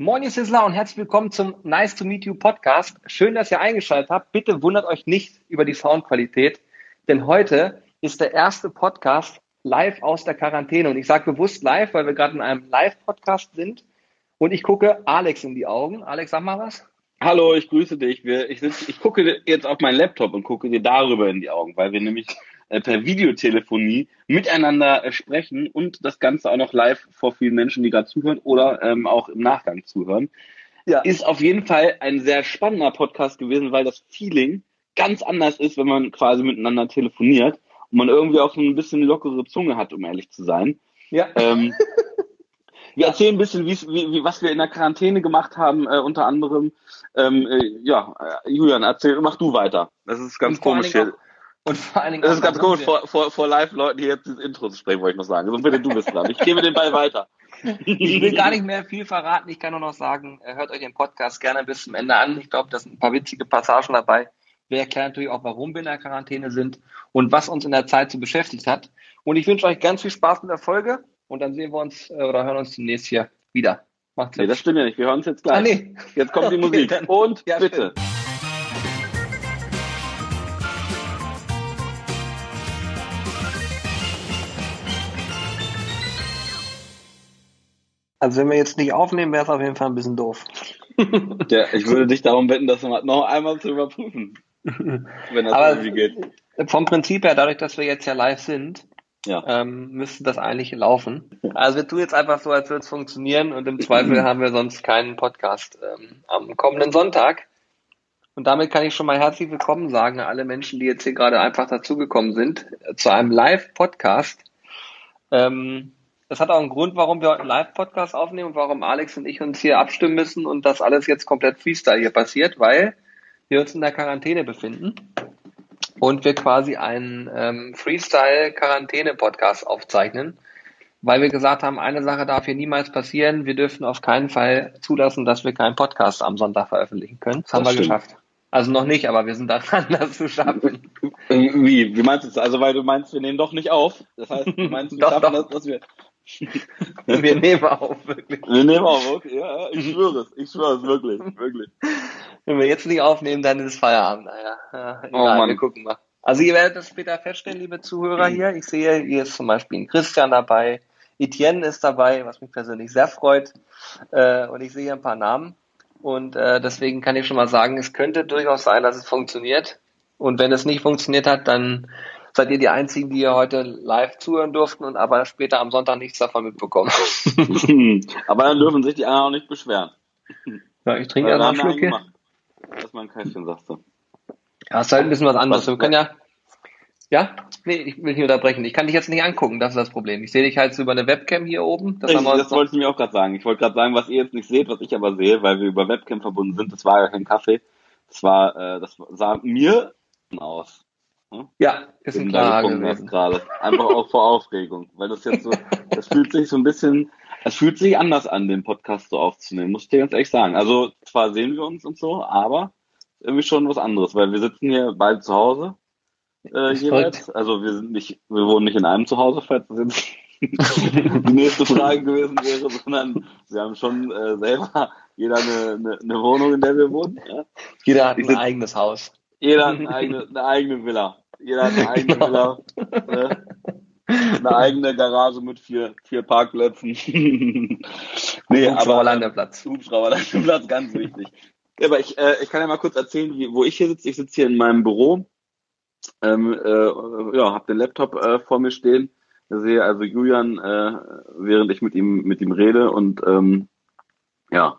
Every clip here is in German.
Moin, ihr Sizzler und herzlich willkommen zum Nice to Meet You Podcast. Schön, dass ihr eingeschaltet habt. Bitte wundert euch nicht über die Soundqualität, denn heute ist der erste Podcast live aus der Quarantäne. Und ich sage bewusst live, weil wir gerade in einem Live-Podcast sind. Und ich gucke Alex in die Augen. Alex, sag mal was. Hallo, ich grüße dich. Ich, sitz, ich gucke jetzt auf meinen Laptop und gucke dir darüber in die Augen, weil wir nämlich äh, per Videotelefonie miteinander äh, sprechen und das Ganze auch noch live vor vielen Menschen, die gerade zuhören oder ähm, auch im Nachgang zuhören. Ja. Ist auf jeden Fall ein sehr spannender Podcast gewesen, weil das Feeling ganz anders ist, wenn man quasi miteinander telefoniert und man irgendwie auch so ein bisschen lockere Zunge hat, um ehrlich zu sein. Ja. Ähm, wir erzählen ein bisschen, wie, wie, was wir in der Quarantäne gemacht haben, äh, unter anderem. Ähm, äh, ja, äh, Julian, erzähl, mach du weiter. Das ist ganz komisch hier. Und vor allen Dingen. Das ist ganz komisch, vor, vor, vor Live-Leuten hier jetzt das Intro zu sprechen, wollte ich noch sagen. Sonst bitte du bist dran. Ich gebe den Ball weiter. Ich will gar nicht mehr viel verraten. Ich kann nur noch sagen, äh, hört euch den Podcast gerne bis zum Ende an. Ich glaube, da sind ein paar witzige Passagen dabei. Wir erklären natürlich auch, warum wir in der Quarantäne sind und was uns in der Zeit so beschäftigt hat. Und ich wünsche euch ganz viel Spaß mit der Folge und dann sehen wir uns äh, oder hören uns demnächst hier wieder. Macht's nee, das stimmt ja nicht. Wir hören uns jetzt gleich. Ah, nee. Jetzt kommt die okay, Musik. Dann, und ja, bitte. Stimmt. Also wenn wir jetzt nicht aufnehmen, wäre es auf jeden Fall ein bisschen doof. ja, ich würde dich darum bitten, das noch einmal zu überprüfen. wenn das Aber irgendwie geht. Vom Prinzip her, dadurch, dass wir jetzt ja live sind, ja. ähm, müsste das eigentlich laufen. Also wir tun jetzt einfach so, als würde es funktionieren und im Zweifel haben wir sonst keinen Podcast ähm, am kommenden Sonntag. Und damit kann ich schon mal herzlich willkommen sagen, alle Menschen, die jetzt hier gerade einfach dazugekommen sind, zu einem Live-Podcast. Ähm, das hat auch einen Grund, warum wir heute einen Live-Podcast aufnehmen und warum Alex und ich uns hier abstimmen müssen und das alles jetzt komplett Freestyle hier passiert, weil wir uns in der Quarantäne befinden und wir quasi einen ähm, Freestyle-Quarantäne-Podcast aufzeichnen, weil wir gesagt haben, eine Sache darf hier niemals passieren. Wir dürfen auf keinen Fall zulassen, dass wir keinen Podcast am Sonntag veröffentlichen können. Das, das haben wir stimmt. geschafft. Also noch nicht, aber wir sind daran, das zu schaffen. Wie? Wie meinst du das? Also weil du meinst, wir nehmen doch nicht auf. Das heißt, du meinst, wir doch, schaffen doch. das, dass wir. wir nehmen auf, wirklich. Wir nehmen auf, okay. Ja, ich schwöre es. Ich schwöre es wirklich, wirklich. Wenn wir jetzt nicht aufnehmen, dann ist es Feierabend. Naja, ja, oh Mann. wir gucken mal. Also ihr werdet das später feststellen, liebe Zuhörer hier. Ich sehe, hier ist zum Beispiel ein Christian dabei, Etienne ist dabei, was mich persönlich sehr freut. Äh, und ich sehe hier ein paar Namen. Und äh, deswegen kann ich schon mal sagen, es könnte durchaus sein, dass es funktioniert. Und wenn es nicht funktioniert hat, dann seid ihr die Einzigen, die ihr heute live zuhören durften und aber später am Sonntag nichts davon mitbekommen. aber dann dürfen sich die anderen auch nicht beschweren. Ja, ich trinke ja noch einen Schluck hier. Erstmal ein Käffchen, sagst du. Ja, ist halt ein bisschen was anderes. Wir können ja, ja, nee, ich will nicht unterbrechen. Ich kann dich jetzt nicht angucken, das ist das Problem. Ich sehe dich halt so über eine Webcam hier oben. Das, ich, das wollte ich mir auch gerade sagen. Ich wollte gerade sagen, was ihr jetzt nicht seht, was ich aber sehe, weil wir über Webcam verbunden sind. Das war ja kein Kaffee. Das war, äh, das sah mir aus. Hm? Ja, ist ein klarer gewesen. gerade. Einfach auch vor Aufregung, weil das jetzt so, das fühlt sich so ein bisschen, es fühlt sich anders an, den Podcast so aufzunehmen, muss ich dir ganz ehrlich sagen. Also zwar sehen wir uns und so, aber irgendwie schon was anderes, weil wir sitzen hier beide zu Hause äh, jeweils. Also wir sind nicht, wir wohnen nicht in einem Zuhause, falls das jetzt die nächste Frage gewesen wäre, sondern wir haben schon äh, selber jeder eine, eine, eine Wohnung, in der wir wohnen. Ja? Jeder hat ein sitze, eigenes Haus. Jeder hat eine eigene, eine eigene Villa. Jeder hat eine eigene genau. Villa. Ne? Eine eigene Garage mit vier, vier Parkplätzen. nee, aber Landeplatz. Hubschrauberlandeplatz, ganz wichtig. Ja, aber ich, äh, ich kann ja mal kurz erzählen, wie, wo ich hier sitze. Ich sitze hier in meinem Büro ähm, äh, ja, habe den Laptop äh, vor mir stehen, sehe also Julian, äh, während ich mit ihm mit ihm rede und ähm, ja,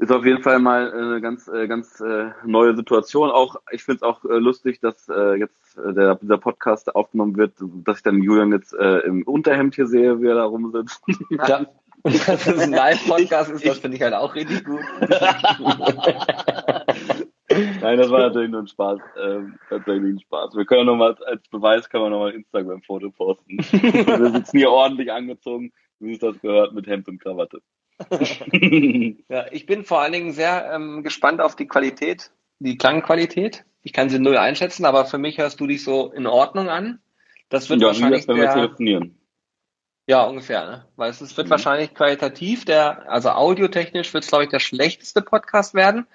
ist auf jeden Fall mal eine ganz äh, ganz äh, neue Situation. Auch ich finde es auch äh, lustig, dass äh, jetzt äh, der, dieser Podcast aufgenommen wird, dass ich dann Julian jetzt äh, im Unterhemd hier sehe, wie er da rumsitzt. Ja. Dass es ein Live-Podcast ist, das finde ich halt auch richtig gut. Nein, das war natürlich nur ein Spaß. Ähm, tatsächlich ein Spaß. Wir können nochmal, als Beweis können wir nochmal ein Instagram-Foto posten. wir sitzen hier ordentlich angezogen, wie es das gehört, mit Hemd und Krawatte. ja, ich bin vor allen Dingen sehr ähm, gespannt auf die Qualität, die Klangqualität. Ich kann sie null einschätzen, aber für mich hörst du dich so in Ordnung an. Das wird ja, wahrscheinlich wenn wir telefonieren. Ja, ungefähr, ne? Weil es, wird mhm. wahrscheinlich qualitativ der, also audiotechnisch wird es, glaube ich, der schlechteste Podcast werden.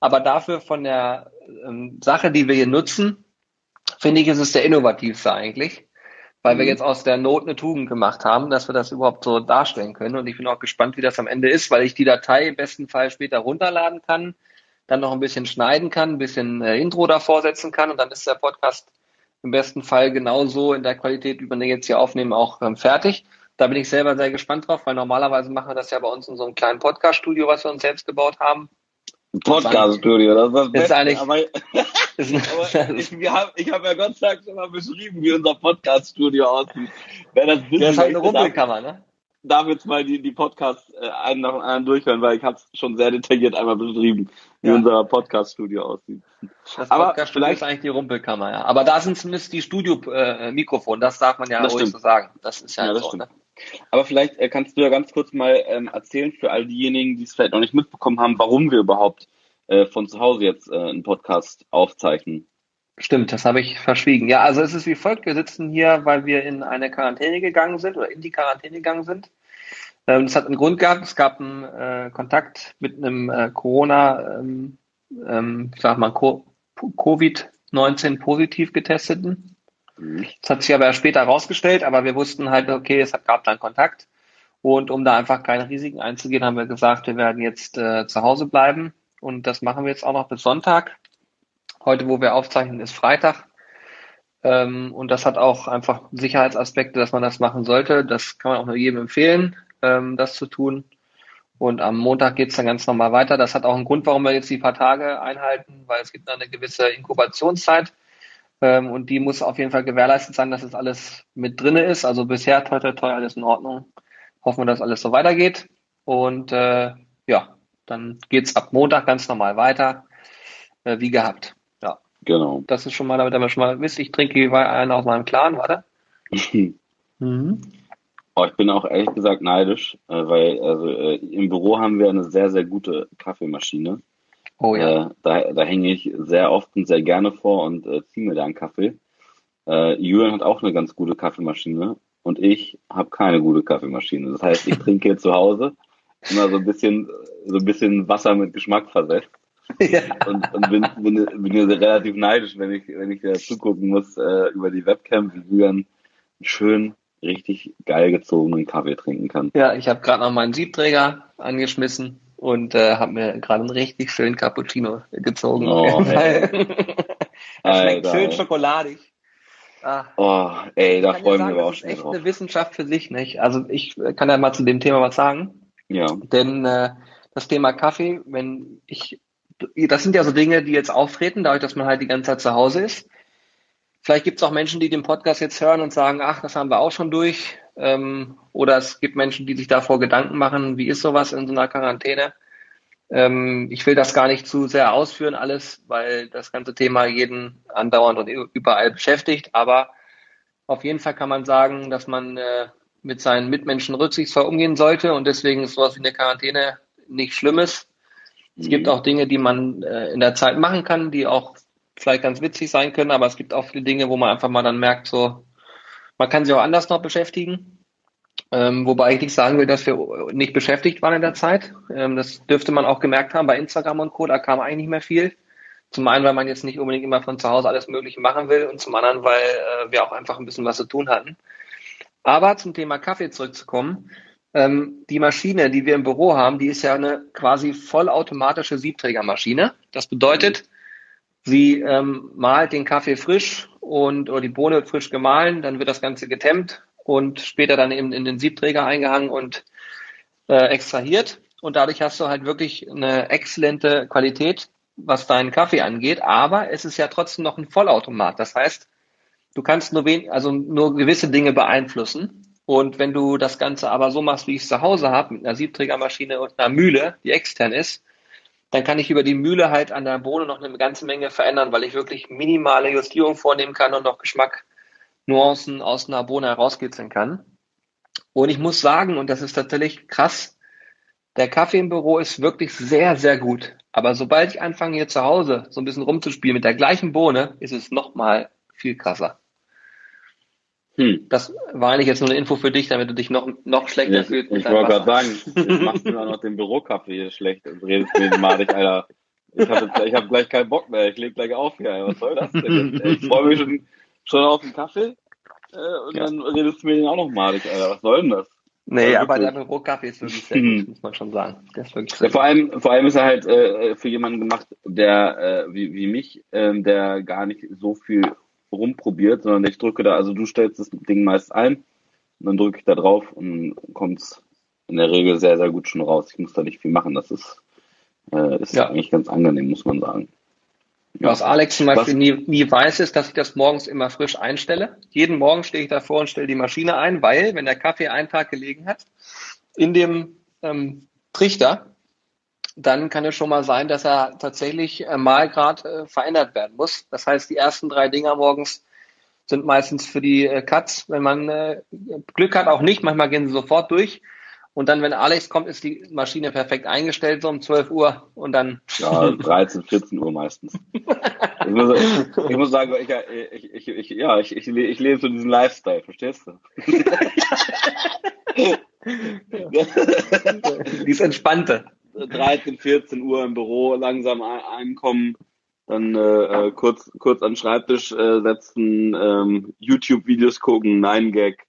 Aber dafür von der ähm, Sache, die wir hier nutzen, finde ich, ist es der innovativste eigentlich. Weil mhm. wir jetzt aus der Not eine Tugend gemacht haben, dass wir das überhaupt so darstellen können. Und ich bin auch gespannt, wie das am Ende ist, weil ich die Datei im besten Fall später runterladen kann, dann noch ein bisschen schneiden kann, ein bisschen äh, Intro davor setzen kann und dann ist der Podcast im besten Fall genauso in der Qualität, wie wir den jetzt hier aufnehmen, auch ähm, fertig. Da bin ich selber sehr gespannt drauf, weil normalerweise machen wir das ja bei uns in so einem kleinen Podcast-Studio, was wir uns selbst gebaut haben. Podcast-Studio, das ist das Beste. Ist eigentlich, aber, aber ich, ich habe ja Gott sei Dank schon mal beschrieben, wie unser Podcast-Studio aussieht. Wer das, wissen das ist halt eine Rumpelkammer, ne? darf jetzt mal die, die Podcasts äh, einen nach dem anderen durchhören, weil ich habe es schon sehr detailliert einmal beschrieben, wie ja. unser Podcast-Studio aussieht. Das Podcast-Studio ist eigentlich die Rumpelkammer, ja. Aber da sind zumindest die Studio-Mikrofone, äh, das darf man ja ruhig stimmt. so sagen. Das ist ja, ja so, ne? Aber vielleicht äh, kannst du ja ganz kurz mal ähm, erzählen für all diejenigen, die es vielleicht noch nicht mitbekommen haben, warum wir überhaupt äh, von zu Hause jetzt äh, einen Podcast aufzeichnen. Stimmt, das habe ich verschwiegen. Ja, also es ist wie folgt. Wir sitzen hier, weil wir in eine Quarantäne gegangen sind oder in die Quarantäne gegangen sind. Ähm, das hat einen Grund gehabt. Es gab einen äh, Kontakt mit einem äh, Corona, ähm, ähm, ich sag mal, Covid-19 positiv getesteten. Mhm. Das hat sich aber später herausgestellt, aber wir wussten halt, okay, es gab da einen Kontakt. Und um da einfach keine Risiken einzugehen, haben wir gesagt, wir werden jetzt äh, zu Hause bleiben. Und das machen wir jetzt auch noch bis Sonntag. Heute, wo wir aufzeichnen, ist Freitag. Ähm, und das hat auch einfach Sicherheitsaspekte, dass man das machen sollte. Das kann man auch nur jedem empfehlen, ähm, das zu tun. Und am Montag geht's dann ganz normal weiter. Das hat auch einen Grund, warum wir jetzt die paar Tage einhalten, weil es gibt eine gewisse Inkubationszeit. Ähm, und die muss auf jeden Fall gewährleistet sein, dass es alles mit drinne ist. Also bisher toi toi toi alles in Ordnung. Hoffen wir, dass alles so weitergeht. Und äh, ja, dann geht's ab Montag ganz normal weiter, äh, wie gehabt. Genau. Das ist schon mal, damit ihr schon mal wisst, ich trinke einen aus meinem Clan, warte. mhm. Oh, ich bin auch ehrlich gesagt neidisch, äh, weil also, äh, im Büro haben wir eine sehr, sehr gute Kaffeemaschine. Oh ja. Äh, da, da hänge ich sehr oft und sehr gerne vor und äh, ziehe mir da einen Kaffee. Äh, Julian hat auch eine ganz gute Kaffeemaschine und ich habe keine gute Kaffeemaschine. Das heißt, ich trinke hier zu Hause immer so ein bisschen, so ein bisschen Wasser mit Geschmack versetzt. Ja. Und, und bin, bin, bin hier relativ neidisch, wenn ich, wenn ich da zugucken muss äh, über die Webcam, wie Julian schön richtig geil gezogenen Kaffee trinken kann. Ja, ich habe gerade noch meinen Siebträger angeschmissen und äh, habe mir gerade einen richtig schönen Cappuccino gezogen. Oh, ey. schmeckt schön schokoladig. Ah. Oh, ey, da freuen wir uns auch schon Das ist echt drauf. eine Wissenschaft für sich, nicht? Also ich kann ja mal zu dem Thema was sagen. Ja. Denn äh, das Thema Kaffee, wenn ich das sind ja so Dinge, die jetzt auftreten, dadurch, dass man halt die ganze Zeit zu Hause ist. Vielleicht gibt es auch Menschen, die den Podcast jetzt hören und sagen, ach, das haben wir auch schon durch. Ähm, oder es gibt Menschen, die sich davor Gedanken machen, wie ist sowas in so einer Quarantäne. Ähm, ich will das gar nicht zu sehr ausführen, alles, weil das ganze Thema jeden andauernd und überall beschäftigt. Aber auf jeden Fall kann man sagen, dass man äh, mit seinen Mitmenschen rücksichtsvoll umgehen sollte und deswegen ist sowas wie eine Quarantäne nicht Schlimmes. Es gibt auch Dinge, die man äh, in der Zeit machen kann, die auch vielleicht ganz witzig sein können, aber es gibt auch viele Dinge, wo man einfach mal dann merkt, so, man kann sich auch anders noch beschäftigen. Ähm, wobei ich nicht sagen will, dass wir nicht beschäftigt waren in der Zeit. Ähm, das dürfte man auch gemerkt haben bei Instagram und Co. Da kam eigentlich nicht mehr viel. Zum einen, weil man jetzt nicht unbedingt immer von zu Hause alles Mögliche machen will und zum anderen, weil äh, wir auch einfach ein bisschen was zu tun hatten. Aber zum Thema Kaffee zurückzukommen. Ähm, die Maschine, die wir im Büro haben, die ist ja eine quasi vollautomatische Siebträgermaschine. Das bedeutet, sie ähm, malt den Kaffee frisch und oder die Bohne wird frisch gemahlen, dann wird das Ganze getemmt und später dann eben in den Siebträger eingehangen und äh, extrahiert. Und dadurch hast du halt wirklich eine exzellente Qualität, was deinen Kaffee angeht. Aber es ist ja trotzdem noch ein Vollautomat. Das heißt, du kannst nur wen, also nur gewisse Dinge beeinflussen. Und wenn du das Ganze aber so machst, wie ich es zu Hause habe, mit einer Siebträgermaschine und einer Mühle, die extern ist, dann kann ich über die Mühle halt an der Bohne noch eine ganze Menge verändern, weil ich wirklich minimale Justierung vornehmen kann und noch Geschmack, Nuancen aus einer Bohne herauskitzeln kann. Und ich muss sagen, und das ist tatsächlich krass, der Kaffee im Büro ist wirklich sehr, sehr gut. Aber sobald ich anfange hier zu Hause so ein bisschen rumzuspielen mit der gleichen Bohne, ist es nochmal viel krasser. Hm. Das war eigentlich jetzt nur eine Info für dich, damit du dich noch, noch schlechter ich, fühlst. Ich wollte gerade sagen, jetzt machst du noch den Bürokaffee hier schlecht und redest mir madig, Alter. Ich habe hab gleich keinen Bock mehr, ich leg gleich auf hier. Was soll das denn? Ich freue mich schon, schon auf den Kaffee äh, und ja. dann redest du mir den auch noch madig, Alter. Was soll denn das? Nee, aber der Bürokaffee ist wirklich sehr gut, muss man schon sagen. Der ist wirklich sehr ja, vor, allem, vor allem ist er halt äh, für jemanden gemacht, der äh, wie, wie mich, äh, der gar nicht so viel rumprobiert, sondern ich drücke da, also du stellst das Ding meist ein und dann drücke ich da drauf und kommt's in der Regel sehr, sehr gut schon raus. Ich muss da nicht viel machen. Das ist, äh, ist ja. eigentlich ganz angenehm, muss man sagen. Ja. Was Alex zum Beispiel nie, nie weiß, ist, dass ich das morgens immer frisch einstelle. Jeden Morgen stehe ich davor und stelle die Maschine ein, weil, wenn der Kaffee einen Tag gelegen hat, in dem ähm, Trichter, dann kann es schon mal sein, dass er tatsächlich äh, mal gerade äh, verändert werden muss. Das heißt, die ersten drei Dinger morgens sind meistens für die äh, Cuts. Wenn man Glück hat, auch nicht. Manchmal gehen sie sofort durch. Und dann, wenn Alex kommt, ist die Maschine perfekt eingestellt, so um 12 Uhr und dann. Ja, 13, 14 Uhr meistens. ich, muss, ich muss sagen, ich, ich, ich, ja, ich, ich, ich lebe so diesen Lifestyle, verstehst du? die ist entspannte. 13, 14 Uhr im Büro langsam einkommen, dann äh, äh, kurz, kurz an den Schreibtisch äh, setzen, ähm, YouTube-Videos gucken, Nein Gag.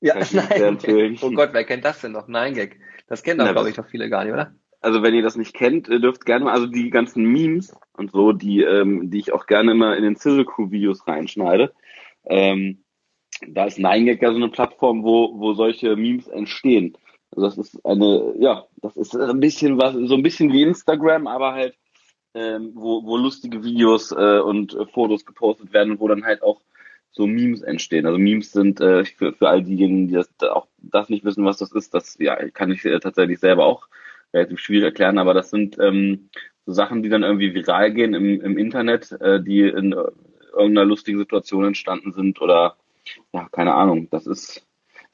Ja, nein. Oh Gott, wer kennt das denn noch? Nein Gag. Das kennen doch, glaube ich, doch viele gar nicht, oder? Also wenn ihr das nicht kennt, ihr dürft gerne mal, also die ganzen Memes und so, die, ähm, die ich auch gerne immer in den Sizzle Crew Videos reinschneide. Ähm, da ist Nein Gag ja so eine Plattform, wo, wo solche Memes entstehen. Also das ist eine, ja, das ist ein bisschen was, so ein bisschen wie Instagram, aber halt, ähm, wo, wo lustige Videos äh, und äh, Fotos gepostet werden, wo dann halt auch so Memes entstehen. Also Memes sind äh, für, für all diejenigen, die das auch das nicht wissen, was das ist, das ja, kann ich äh, tatsächlich selber auch relativ schwierig erklären, aber das sind ähm, so Sachen, die dann irgendwie viral gehen im, im Internet, äh, die in äh, irgendeiner lustigen Situation entstanden sind oder ja, keine Ahnung. Das ist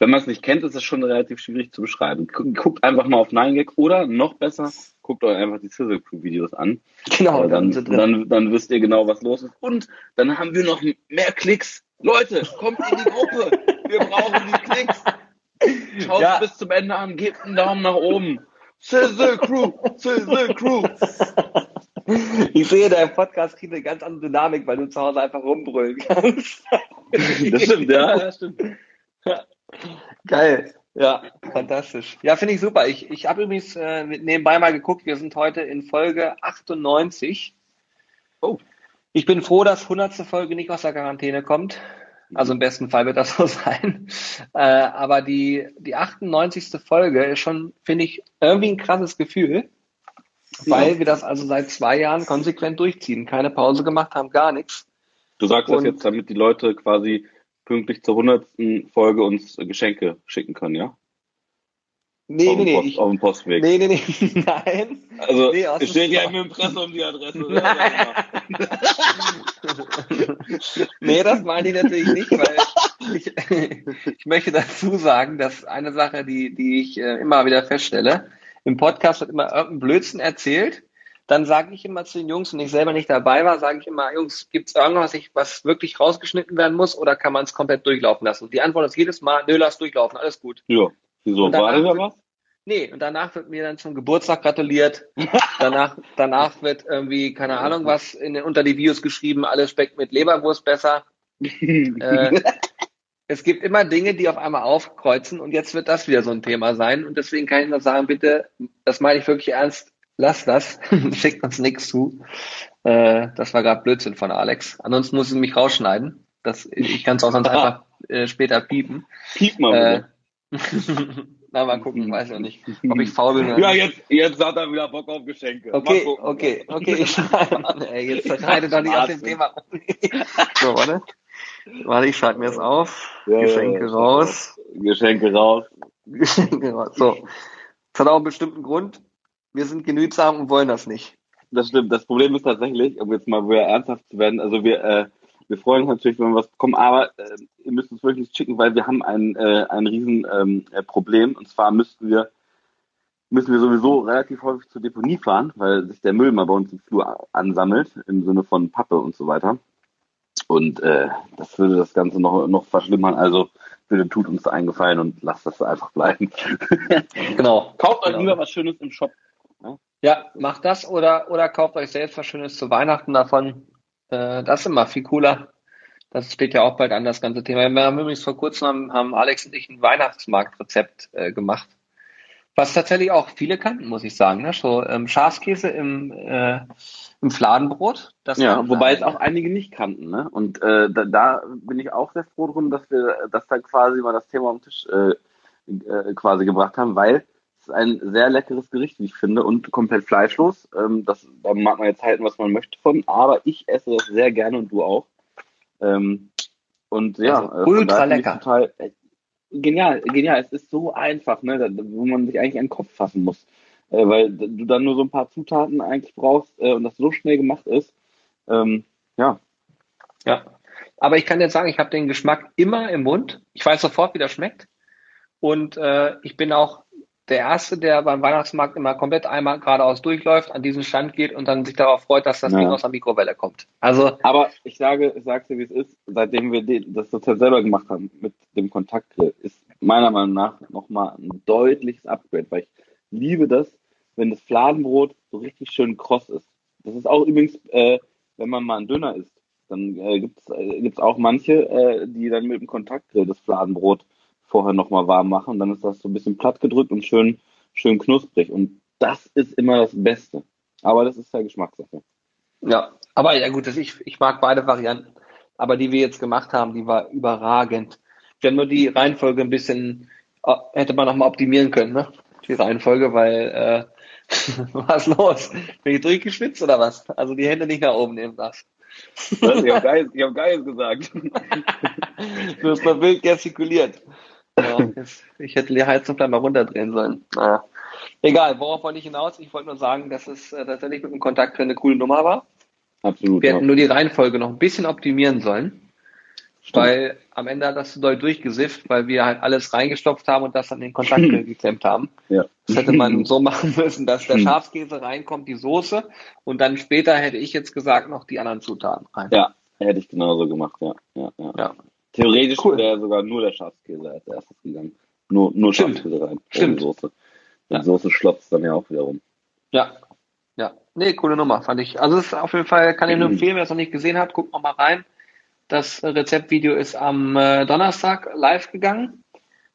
wenn man es nicht kennt, ist es schon relativ schwierig zu beschreiben. Guckt einfach mal auf 9gag oder noch besser, guckt euch einfach die Sizzle Crew Videos an. Genau. Dann, dann, dann wisst ihr genau, was los ist. Und dann haben wir noch mehr Klicks. Leute, kommt in die Gruppe. Wir brauchen die Klicks. Schaut ja. bis zum Ende an, gebt einen Daumen nach oben. Sizzle Crew, Sizzle Crew. Ich sehe, dein Podcast kriegt eine ganz andere Dynamik, weil du zu Hause einfach rumbrüllen kannst. Das stimmt, ja, das stimmt. Ja. Geil. Ja, fantastisch. Ja, finde ich super. Ich, ich habe übrigens äh, nebenbei mal geguckt, wir sind heute in Folge 98. Oh. Ich bin froh, dass 100. Folge nicht aus der Quarantäne kommt. Also im besten Fall wird das so sein. Äh, aber die, die 98. Folge ist schon, finde ich, irgendwie ein krasses Gefühl, weil wir das also seit zwei Jahren konsequent durchziehen. Keine Pause gemacht haben, gar nichts. Du sagst Und, das jetzt, damit die Leute quasi pünktlich zur hundertsten Folge uns Geschenke schicken können, ja? Nee, auf nee, nee. Post, ich, auf dem Postweg. Nee, nee, nee. Nein. Also, nee, es steht ja im Impressum die Adresse. nee, das meine ich natürlich nicht, weil ich, ich möchte dazu sagen, dass eine Sache, die, die ich äh, immer wieder feststelle, im Podcast wird immer irgendein Blödsinn erzählt dann sage ich immer zu den Jungs, wenn ich selber nicht dabei war, sage ich immer, Jungs, gibt es irgendwas, was wirklich rausgeschnitten werden muss oder kann man es komplett durchlaufen lassen? Und die Antwort ist jedes Mal, nö, lass durchlaufen, alles gut. Ja, wieso? War da was? Nee, und danach wird mir dann zum Geburtstag gratuliert. danach, danach wird irgendwie, keine Ahnung was, in, unter die Videos geschrieben, alles Speck mit Leberwurst besser. äh, es gibt immer Dinge, die auf einmal aufkreuzen und jetzt wird das wieder so ein Thema sein. Und deswegen kann ich nur sagen, bitte, das meine ich wirklich ernst, lass das, schickt uns nichts zu. Äh, das war gerade Blödsinn von Alex. Ansonsten muss ich mich rausschneiden. Das, ich kann es auch sonst einfach äh, später piepen. Piep mal äh, Na, mal gucken, weiß ich nicht, ob ich faul bin. Ja, jetzt, jetzt hat er wieder Bock auf Geschenke. Okay, okay, okay, ich ey, jetzt reite doch nicht aus dem Thema. so, warte. Warte, ich schreibe mir das auf. Ja, Geschenke ja, raus. Geschenke raus. Geschenke raus. So. Das hat auch einen bestimmten Grund wir sind genügsam und wollen das nicht. Das stimmt. Das Problem ist tatsächlich, um jetzt mal wieder ernsthaft zu werden, also wir, äh, wir freuen uns natürlich, wenn wir was bekommen, aber äh, ihr müsst uns wirklich schicken, weil wir haben ein, äh, ein riesen ähm, äh, Problem. Und zwar müssten wir, müssen wir sowieso relativ häufig zur Deponie fahren, weil sich der Müll mal bei uns im Flur ansammelt, im Sinne von Pappe und so weiter. Und äh, das würde das Ganze noch, noch verschlimmern. Also bitte tut uns eingefallen und lasst das einfach bleiben. genau. Kauft euch genau. lieber was Schönes im Shop. Ja? ja, macht das oder, oder kauft euch selbst was Schönes zu Weihnachten davon. Äh, das ist immer viel cooler. Das steht ja auch bald an, das ganze Thema. Wir haben übrigens vor kurzem haben, haben Alex und ich ein Weihnachtsmarktrezept äh, gemacht. Was tatsächlich auch viele kannten, muss ich sagen. Ne? So ähm, Schafskäse im, äh, im Fladenbrot. Ja, wobei es auch einige nicht kannten. Ne? Und äh, da, da bin ich auch sehr froh drum, dass wir das dann quasi mal das Thema am Tisch äh, äh, quasi gebracht haben, weil ist ein sehr leckeres Gericht, wie ich finde, und komplett fleischlos. Ähm, das, da mag man jetzt halten, was man möchte von, aber ich esse das sehr gerne und du auch. Ähm, und ja, also, ultra lecker. Total, äh, genial, genial. Es ist so einfach, ne, wo man sich eigentlich an den Kopf fassen muss. Äh, weil du dann nur so ein paar Zutaten eigentlich brauchst äh, und das so schnell gemacht ist. Ähm, ja. Ja. Aber ich kann jetzt sagen, ich habe den Geschmack immer im Mund. Ich weiß sofort, wie das schmeckt. Und äh, ich bin auch der Erste, der beim Weihnachtsmarkt immer komplett einmal geradeaus durchläuft, an diesen Stand geht und dann sich darauf freut, dass das ja. Ding aus der Mikrowelle kommt. Also, aber ich sage, ich sage dir, wie es ist, seitdem wir das Rezept selber gemacht haben mit dem Kontaktgrill, ist meiner Meinung nach nochmal ein deutliches Upgrade, weil ich liebe das, wenn das Fladenbrot so richtig schön kross ist. Das ist auch übrigens, äh, wenn man mal einen Döner isst, dann äh, gibt es äh, gibt's auch manche, äh, die dann mit dem Kontaktgrill das Fladenbrot vorher nochmal warm machen. Dann ist das so ein bisschen platt gedrückt und schön, schön knusprig. Und das ist immer das Beste. Aber das ist ja Geschmackssache. Ja, aber ja gut, das ich, ich mag beide Varianten. Aber die wir jetzt gemacht haben, die war überragend. Wir haben nur die Reihenfolge ein bisschen, äh, hätte man nochmal optimieren können, ne? Die Reihenfolge, weil, äh, was los? Bin ich durchgeschwitzt oder was? Also die Hände nicht nach oben nehmen lassen. ich habe Geiles, hab Geiles gesagt. du hast mal wild gestikuliert. Ja, ich hätte die Heizung vielleicht mal runterdrehen sollen. Naja. Egal, worauf wollte ich hinaus? Ich wollte nur sagen, dass es äh, tatsächlich mit dem Kontakt eine coole Nummer war. Absolut. Wir ja. hätten nur die Reihenfolge noch ein bisschen optimieren sollen. Stimmt. Weil am Ende hat das so doll durchgesifft, weil wir halt alles reingestopft haben und das an den Kontakt geklemmt haben. Ja. Das hätte man so machen müssen, dass der Schafskäse reinkommt, die Soße und dann später hätte ich jetzt gesagt noch die anderen Zutaten rein. Ja, hätte ich genauso gemacht, ja. ja, ja. ja. Theoretisch cool. wäre sogar nur der Schafskäse als erstes gegangen. Nur, nur Stimmt. Schafskäse rein. Stimmt. Soße. Die ja. Soße schlotzt dann ja auch wiederum. Ja. Ja. Nee, coole Nummer, fand ich. Also es ist auf jeden Fall, kann ich nur empfehlen, wer es noch nicht gesehen hat, guckt noch mal rein. Das Rezeptvideo ist am äh, Donnerstag live gegangen.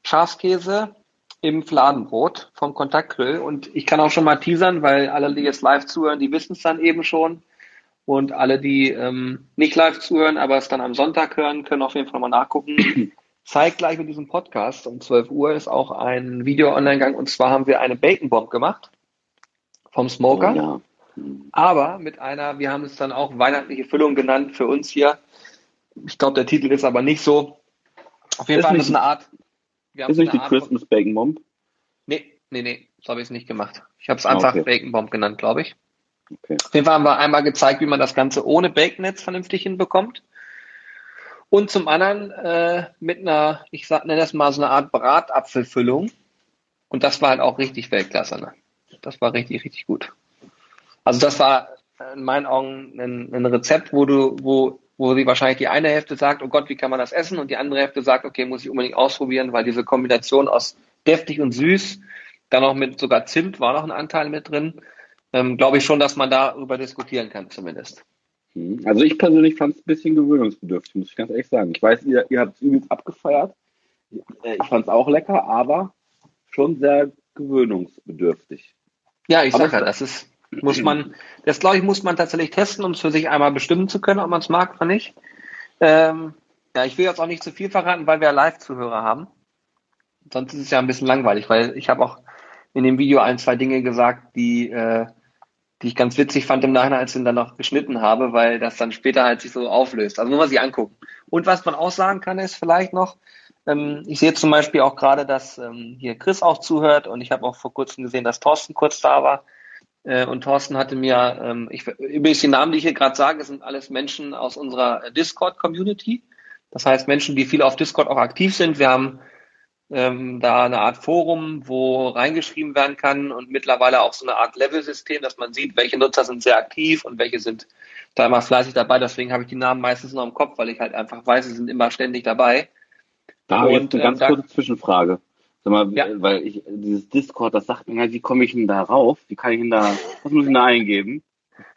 Schafskäse im Fladenbrot vom Kontaktgrill. Und ich kann auch schon mal teasern, weil alle, die jetzt live zuhören, die wissen es dann eben schon. Und alle, die ähm, nicht live zuhören, aber es dann am Sonntag hören, können auf jeden Fall mal nachgucken. Zeitgleich mit diesem Podcast um 12 Uhr ist auch ein Video online gegangen. Und zwar haben wir eine Bacon Bomb gemacht vom Smoker. Oh, ja. Aber mit einer, wir haben es dann auch weihnachtliche Füllung genannt für uns hier. Ich glaube, der Titel ist aber nicht so. Auf jeden ist Fall nicht, ist es eine Art. Ist nicht die Art Christmas Bacon Bomb? Nee, nee, nee, so habe ich es nicht gemacht. Ich habe es einfach okay. Bacon Bomb genannt, glaube ich. Okay. Auf jeden Fall haben wir einmal gezeigt, wie man das Ganze ohne Bacon jetzt vernünftig hinbekommt. Und zum anderen äh, mit einer, ich sag, nenne das mal so eine Art Bratapfelfüllung. Und das war halt auch richtig Weltklasse. Ne? Das war richtig, richtig gut. Also das war in meinen Augen ein, ein Rezept, wo du, wo wo sie wahrscheinlich die eine Hälfte sagt, oh Gott, wie kann man das essen? Und die andere Hälfte sagt, okay, muss ich unbedingt ausprobieren, weil diese Kombination aus deftig und süß, dann auch mit sogar Zimt war noch ein Anteil mit drin, ähm, glaube ich schon, dass man darüber diskutieren kann zumindest. Hm. Also ich persönlich fand es ein bisschen gewöhnungsbedürftig, muss ich ganz ehrlich sagen. Ich weiß, ihr, ihr habt es übelst abgefeiert. Äh, ich fand es auch lecker, aber schon sehr gewöhnungsbedürftig. Ja, ich sage ja, das ist, muss man, das glaube ich, muss man tatsächlich testen, um es für sich einmal bestimmen zu können, ob man es mag oder nicht. Ähm, ja, ich will jetzt auch nicht zu viel verraten, weil wir Live-Zuhörer haben. Sonst ist es ja ein bisschen langweilig, weil ich habe auch in dem Video ein, zwei Dinge gesagt, die, äh, die ich ganz witzig fand im Nachhinein, als ich ihn dann noch geschnitten habe, weil das dann später halt sich so auflöst. Also nur mal sich angucken. Und was man auch sagen kann, ist vielleicht noch, ähm, ich sehe zum Beispiel auch gerade, dass ähm, hier Chris auch zuhört und ich habe auch vor kurzem gesehen, dass Thorsten kurz da war. Äh, und Thorsten hatte mir, ähm, ich, übrigens die Namen, die ich hier gerade sage, sind alles Menschen aus unserer Discord-Community. Das heißt Menschen, die viel auf Discord auch aktiv sind. Wir haben ähm, da eine Art Forum, wo reingeschrieben werden kann und mittlerweile auch so eine Art Level-System, dass man sieht, welche Nutzer sind sehr aktiv und welche sind da immer fleißig dabei. Deswegen habe ich die Namen meistens noch im Kopf, weil ich halt einfach weiß, sie sind immer ständig dabei. Da habe ich eine ganz ähm, kurze Zwischenfrage. Sag mal, ja. weil ich, dieses Discord, das sagt mir halt, wie komme ich denn da rauf? Wie kann ich denn da, was muss ich denn da eingeben?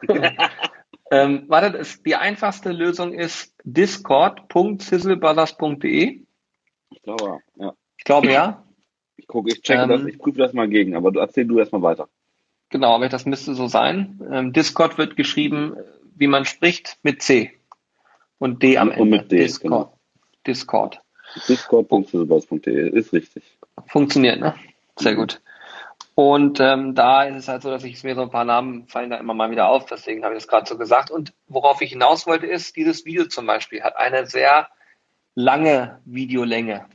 ähm, warte, das, die einfachste Lösung ist discord.sizzlebrothers.de. Ich glaube, ja. Ich glaube, ja. Ich gucke, ich checke ähm, das, ich prüfe das mal gegen, aber du erzähl du erstmal weiter. Genau, aber das müsste so sein. Ähm, Discord wird geschrieben, wie man spricht, mit C. Und D am Ende. Und mit D, Discord. Genau. Discord. Discord.sizzlebrothers.de ist richtig. Funktioniert, ne? Sehr gut. Und ähm, da ist es halt so, dass ich mir so ein paar Namen fallen da immer mal wieder auf, deswegen habe ich das gerade so gesagt. Und worauf ich hinaus wollte, ist, dieses Video zum Beispiel hat eine sehr lange Videolänge.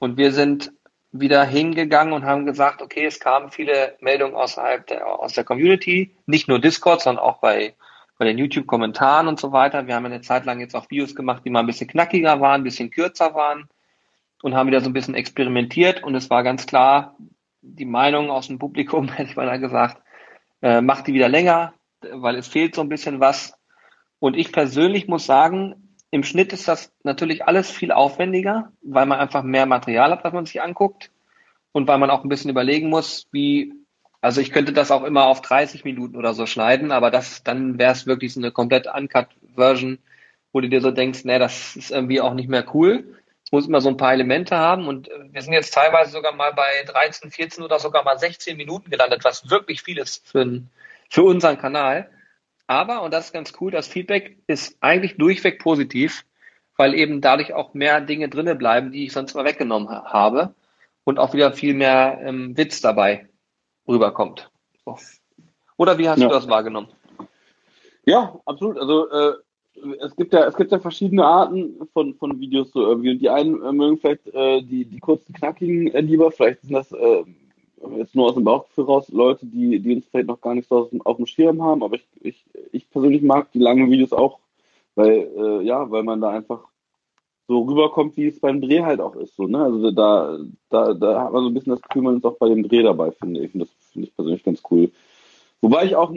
Und wir sind wieder hingegangen und haben gesagt, okay, es kamen viele Meldungen außerhalb der, aus der Community, nicht nur Discord, sondern auch bei, bei den YouTube-Kommentaren und so weiter. Wir haben eine Zeit lang jetzt auch Videos gemacht, die mal ein bisschen knackiger waren, ein bisschen kürzer waren und haben wieder so ein bisschen experimentiert und es war ganz klar, die Meinung aus dem Publikum, hätte ich mal gesagt, äh, macht die wieder länger, weil es fehlt so ein bisschen was. Und ich persönlich muss sagen, im Schnitt ist das natürlich alles viel aufwendiger, weil man einfach mehr Material hat, was man sich anguckt und weil man auch ein bisschen überlegen muss, wie, also ich könnte das auch immer auf 30 Minuten oder so schneiden, aber das, dann wäre es wirklich so eine komplett Uncut-Version, wo du dir so denkst, nee, das ist irgendwie auch nicht mehr cool muss immer so ein paar Elemente haben und äh, wir sind jetzt teilweise sogar mal bei 13, 14 oder sogar mal 16 Minuten gelandet, was wirklich viel ist für, für unseren Kanal. Aber, und das ist ganz cool, das Feedback ist eigentlich durchweg positiv, weil eben dadurch auch mehr Dinge drinne bleiben, die ich sonst mal weggenommen habe und auch wieder viel mehr ähm, Witz dabei rüberkommt. So. Oder wie hast ja. du das wahrgenommen? Ja, absolut. Also äh, es gibt ja, es gibt ja verschiedene Arten von, von Videos so irgendwie. Und die einen äh, mögen vielleicht äh, die, die kurzen, knackigen äh, lieber. Vielleicht sind das äh, jetzt nur aus dem Bauchgefühl raus Leute, die, die uns vielleicht noch gar nicht so auf, auf dem Schirm haben. Aber ich, ich, ich persönlich mag die langen Videos auch, weil, äh, ja, weil man da einfach so rüberkommt, wie es beim Dreh halt auch ist. So, ne? Also da, da, da hat man so ein bisschen das Gefühl, man ist auch bei dem Dreh dabei, finde ich. Und das finde ich persönlich ganz cool. Wobei ich auch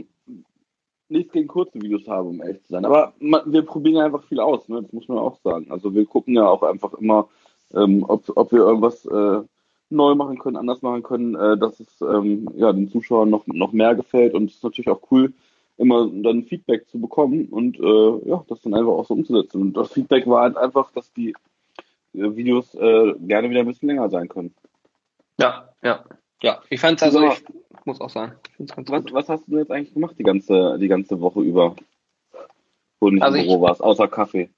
nichts gegen kurze Videos habe, um ehrlich zu sein. Aber wir probieren ja einfach viel aus, ne? das muss man auch sagen. Also wir gucken ja auch einfach immer, ähm, ob, ob wir irgendwas äh, neu machen können, anders machen können, äh, dass es ähm, ja, den Zuschauern noch, noch mehr gefällt. Und es ist natürlich auch cool, immer dann Feedback zu bekommen und äh, ja, das dann einfach auch so umzusetzen. Und das Feedback war halt einfach, dass die äh, Videos äh, gerne wieder ein bisschen länger sein können. Ja, ja. Ja, ich fand es also, ich muss auch sagen, was, was, hast du jetzt eigentlich gemacht die ganze, die ganze Woche über? Wo du nicht also im Büro warst, außer Kaffee.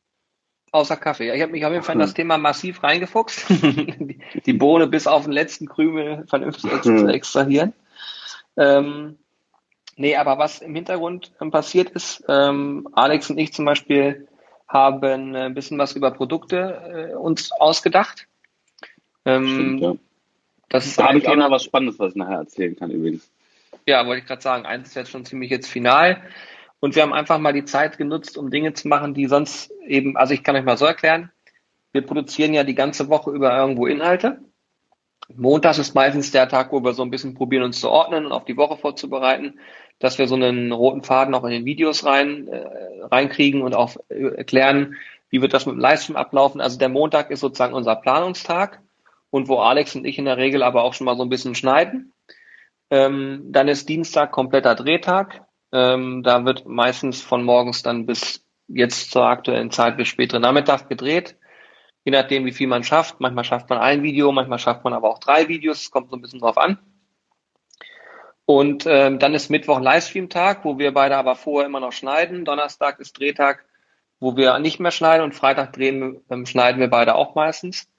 Außer Kaffee. Ich habe mich auf jeden Fall in das Thema massiv reingefuchst. die, Bohne bis auf den letzten Krümel vernünftig zu extrahieren. Ähm, nee, aber was im Hintergrund ähm, passiert ist, ähm, Alex und ich zum Beispiel haben ein bisschen was über Produkte äh, uns ausgedacht. Ähm, Stimmt, ja. Das ist da habe ich auch noch was Spannendes, was ich nachher erzählen kann übrigens. Ja, wollte ich gerade sagen. Eins ist jetzt schon ziemlich jetzt final. Und wir haben einfach mal die Zeit genutzt, um Dinge zu machen, die sonst eben, also ich kann euch mal so erklären, wir produzieren ja die ganze Woche über irgendwo Inhalte. Montag ist meistens der Tag, wo wir so ein bisschen probieren, uns zu ordnen und auf die Woche vorzubereiten, dass wir so einen roten Faden auch in den Videos rein, äh, reinkriegen und auch äh, erklären, wie wird das mit dem Livestream ablaufen. Also der Montag ist sozusagen unser Planungstag und wo Alex und ich in der Regel aber auch schon mal so ein bisschen schneiden. Ähm, dann ist Dienstag kompletter Drehtag. Ähm, da wird meistens von morgens dann bis jetzt zur aktuellen Zeit bis spätere Nachmittag gedreht. Je nachdem, wie viel man schafft. Manchmal schafft man ein Video, manchmal schafft man aber auch drei Videos. Kommt so ein bisschen drauf an. Und ähm, dann ist Mittwoch Livestream-Tag, wo wir beide aber vorher immer noch schneiden. Donnerstag ist Drehtag, wo wir nicht mehr schneiden und Freitag drehen, ähm, schneiden wir beide auch meistens.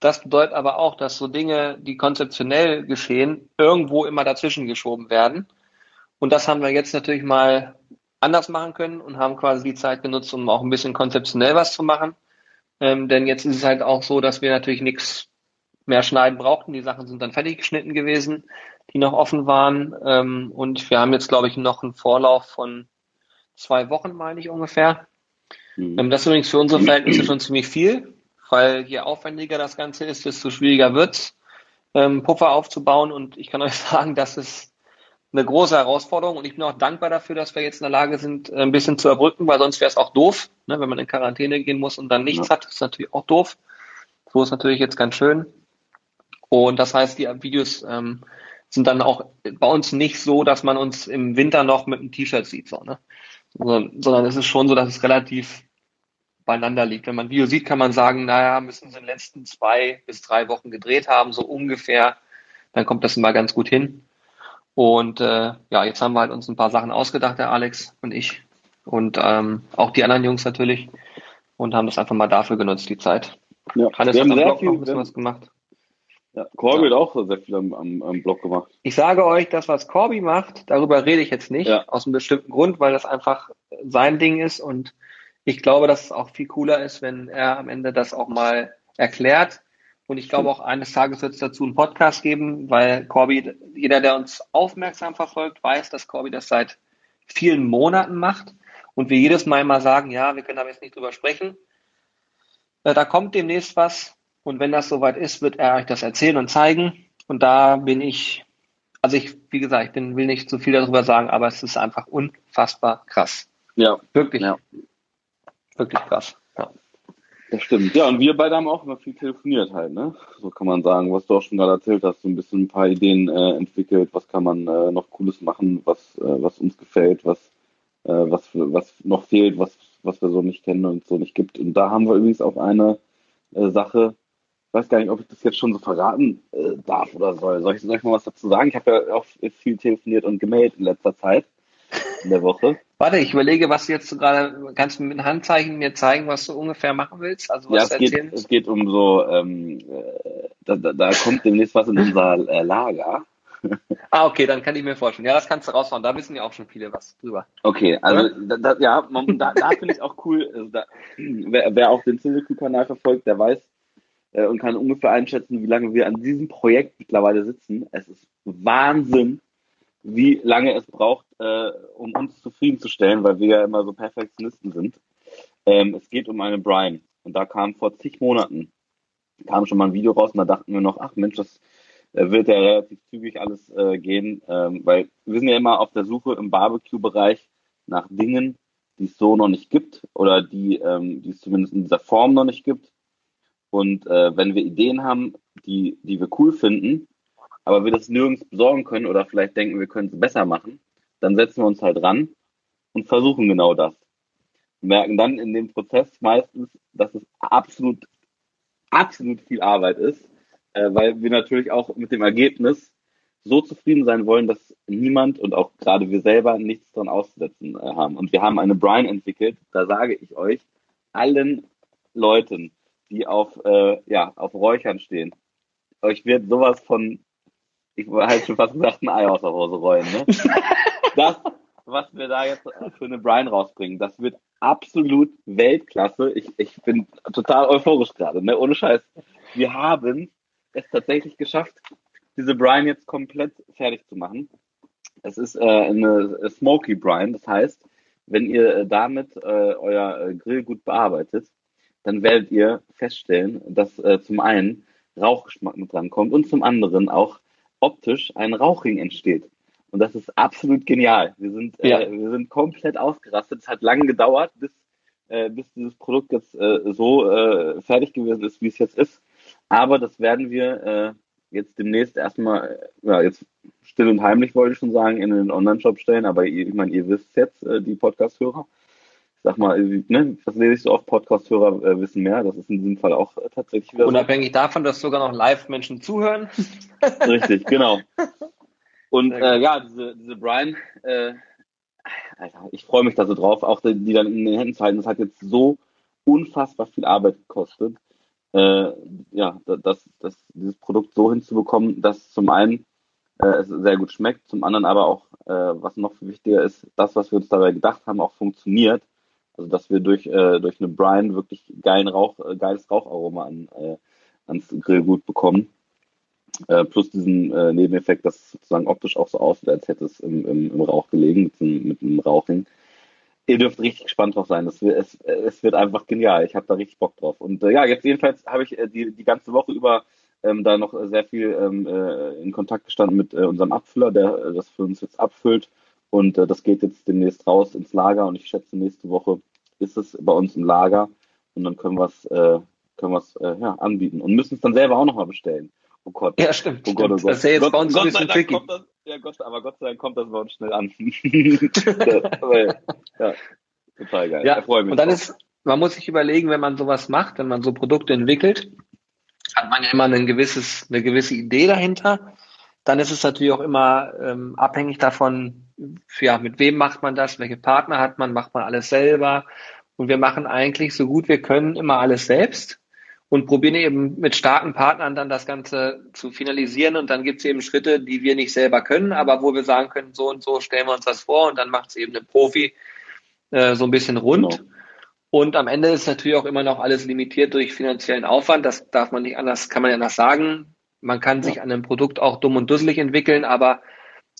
Das bedeutet aber auch, dass so Dinge, die konzeptionell geschehen, irgendwo immer dazwischen geschoben werden. Und das haben wir jetzt natürlich mal anders machen können und haben quasi die Zeit genutzt, um auch ein bisschen konzeptionell was zu machen. Ähm, denn jetzt ist es halt auch so, dass wir natürlich nichts mehr schneiden brauchten. Die Sachen sind dann fertig geschnitten gewesen, die noch offen waren. Ähm, und wir haben jetzt, glaube ich, noch einen Vorlauf von zwei Wochen, meine ich ungefähr. Mhm. Ähm, das ist übrigens für unsere Verhältnisse schon ziemlich viel weil je aufwendiger das Ganze ist, desto schwieriger wird ähm, Puffer aufzubauen. Und ich kann euch sagen, das ist eine große Herausforderung und ich bin auch dankbar dafür, dass wir jetzt in der Lage sind, ein bisschen zu erbrücken, weil sonst wäre es auch doof, ne, wenn man in Quarantäne gehen muss und dann nichts ja. hat, ist natürlich auch doof. So ist natürlich jetzt ganz schön. Und das heißt, die Videos ähm, sind dann auch bei uns nicht so, dass man uns im Winter noch mit einem T-Shirt sieht, so, ne? sondern, sondern es ist schon so, dass es relativ beieinander liegt. Wenn man ein Video sieht, kann man sagen, naja, müssen sie in den letzten zwei bis drei Wochen gedreht haben, so ungefähr. Dann kommt das immer ganz gut hin. Und äh, ja, jetzt haben wir halt uns ein paar Sachen ausgedacht, der Alex und ich. Und ähm, auch die anderen Jungs natürlich. Und haben das einfach mal dafür genutzt, die Zeit. Ja, Hannes wir haben sehr viel, noch was gemacht. Ja, Corby ja. hat auch sehr viel am, am, am Blog gemacht. Ich sage euch, das, was Corby macht, darüber rede ich jetzt nicht, ja. aus einem bestimmten Grund, weil das einfach sein Ding ist und ich glaube, dass es auch viel cooler ist, wenn er am Ende das auch mal erklärt. Und ich glaube auch eines Tages wird es dazu einen Podcast geben, weil Corby, jeder, der uns aufmerksam verfolgt, weiß, dass Corby das seit vielen Monaten macht. Und wir jedes Mal immer sagen, ja, wir können da jetzt nicht drüber sprechen. Äh, da kommt demnächst was. Und wenn das soweit ist, wird er euch das erzählen und zeigen. Und da bin ich, also ich, wie gesagt, ich bin, will nicht zu viel darüber sagen, aber es ist einfach unfassbar krass. Ja. Wirklich. Ja wirklich krass. Ja. Das stimmt. Ja, und wir beide haben auch immer viel telefoniert halt, ne? So kann man sagen, was du auch schon gerade erzählt hast, so ein bisschen ein paar Ideen äh, entwickelt, was kann man äh, noch Cooles machen, was, äh, was uns gefällt, was, äh, was, was noch fehlt, was, was wir so nicht kennen und so nicht gibt. Und da haben wir übrigens auch eine äh, Sache, weiß gar nicht, ob ich das jetzt schon so verraten äh, darf oder soll. Soll ich, soll ich mal was dazu sagen? Ich habe ja auch viel telefoniert und gemeldet in letzter Zeit in der Woche. Warte, ich überlege, was du jetzt gerade, kannst du mit Handzeichen mir zeigen, was du ungefähr machen willst? Also was ja, es geht, es geht um so, ähm, äh, da, da, da kommt demnächst was in unser äh, Lager. ah, okay, dann kann ich mir vorstellen. Ja, das kannst du raushauen. Da wissen ja auch schon viele was drüber. Okay, also da, da, ja, man, da, da finde ich auch cool. Also da, wer, wer auch den Silku-Kanal verfolgt, der weiß äh, und kann ungefähr einschätzen, wie lange wir an diesem Projekt mittlerweile sitzen. Es ist Wahnsinn, wie lange es braucht, äh, um uns zufriedenzustellen, weil wir ja immer so Perfektionisten sind. Ähm, es geht um eine Brian. Und da kam vor zig Monaten, kam schon mal ein Video raus und da dachten wir noch, ach Mensch, das äh, wird ja relativ zügig alles äh, gehen, ähm, weil wir sind ja immer auf der Suche im Barbecue-Bereich nach Dingen, die es so noch nicht gibt oder die, ähm, die es zumindest in dieser Form noch nicht gibt. Und äh, wenn wir Ideen haben, die, die wir cool finden, aber wir das nirgends besorgen können oder vielleicht denken, wir können es besser machen, dann setzen wir uns halt ran und versuchen genau das. Wir merken dann in dem Prozess meistens, dass es absolut, absolut viel Arbeit ist, äh, weil wir natürlich auch mit dem Ergebnis so zufrieden sein wollen, dass niemand und auch gerade wir selber nichts dran auszusetzen äh, haben. Und wir haben eine Brine entwickelt, da sage ich euch, allen Leuten, die auf, äh, ja, auf Räuchern stehen, euch wird sowas von ich halt schon fast gesagt, ein Ei aus der Hose rollen. Ne? Das, was wir da jetzt für eine Brian rausbringen, das wird absolut Weltklasse. Ich, ich bin total euphorisch gerade, ne? ohne Scheiß. Wir haben es tatsächlich geschafft, diese Brian jetzt komplett fertig zu machen. Es ist äh, eine Smoky Brian, das heißt, wenn ihr damit äh, euer Grill gut bearbeitet, dann werdet ihr feststellen, dass äh, zum einen Rauchgeschmack mit dran kommt und zum anderen auch optisch ein Rauchring entsteht. Und das ist absolut genial. Wir sind, äh, ja. äh, wir sind komplett ausgerastet. Es hat lange gedauert, bis, äh, bis dieses Produkt jetzt äh, so äh, fertig gewesen ist, wie es jetzt ist. Aber das werden wir äh, jetzt demnächst erstmal, ja, jetzt still und heimlich wollte ich schon sagen, in den Online-Shop stellen. Aber ihr, ich meine, ihr wisst jetzt, die Podcast-Hörer. Sag mal, ne, was lese ich so oft, Podcast-Hörer äh, wissen mehr. Das ist in diesem Fall auch äh, tatsächlich wieder Unabhängig so. davon, dass sogar noch Live-Menschen zuhören. Richtig, genau. Und äh, ja, diese, diese Brian, äh, Alter, ich freue mich da so drauf, auch die, die, dann in den Händen zu halten. Das hat jetzt so unfassbar viel Arbeit gekostet, äh, ja, das, das, dieses Produkt so hinzubekommen, dass zum einen äh, es sehr gut schmeckt, zum anderen aber auch, äh, was noch viel wichtiger ist, das, was wir uns dabei gedacht haben, auch funktioniert. Also dass wir durch, äh, durch eine Brian wirklich geilen Rauch, äh, geiles Raucharoma an, äh, ans Grillgut bekommen. Äh, plus diesen äh, Nebeneffekt, dass es sozusagen optisch auch so aussieht, als hätte es im, im, im Rauch gelegen, mit, einem, mit einem Rauchring. ihr dürft richtig gespannt drauf sein. Es wird, es, es wird einfach genial. Ich habe da richtig Bock drauf. Und äh, ja, jetzt jedenfalls habe ich äh, die, die ganze Woche über ähm, da noch sehr viel ähm, äh, in Kontakt gestanden mit äh, unserem Abfüller, der äh, das für uns jetzt abfüllt. Und äh, das geht jetzt demnächst raus ins Lager und ich schätze, nächste Woche ist es bei uns im Lager und dann können wir es äh, können wir's, äh, ja, anbieten und müssen es dann selber auch nochmal bestellen. Oh Gott. Ja, stimmt. Oh Gott, oh Gott. Das ist ja jetzt Gott, bei uns Gott, ein bisschen tricky. Das, ja, Gott, aber Gott sei Dank kommt das bei uns schnell an. ja, total geil. Ja, und dann drauf. ist, man muss sich überlegen, wenn man sowas macht, wenn man so Produkte entwickelt, hat man ja immer ein gewisses, eine gewisse Idee dahinter. Dann ist es natürlich auch immer ähm, abhängig davon, ja, mit wem macht man das, welche Partner hat man, macht man alles selber. Und wir machen eigentlich so gut wir können immer alles selbst und probieren eben mit starken Partnern dann das Ganze zu finalisieren. Und dann gibt es eben Schritte, die wir nicht selber können, aber wo wir sagen können, so und so stellen wir uns das vor und dann macht es eben ein Profi äh, so ein bisschen rund. Genau. Und am Ende ist natürlich auch immer noch alles limitiert durch finanziellen Aufwand. Das darf man nicht anders, kann man ja anders sagen. Man kann ja. sich an einem Produkt auch dumm und dusselig entwickeln, aber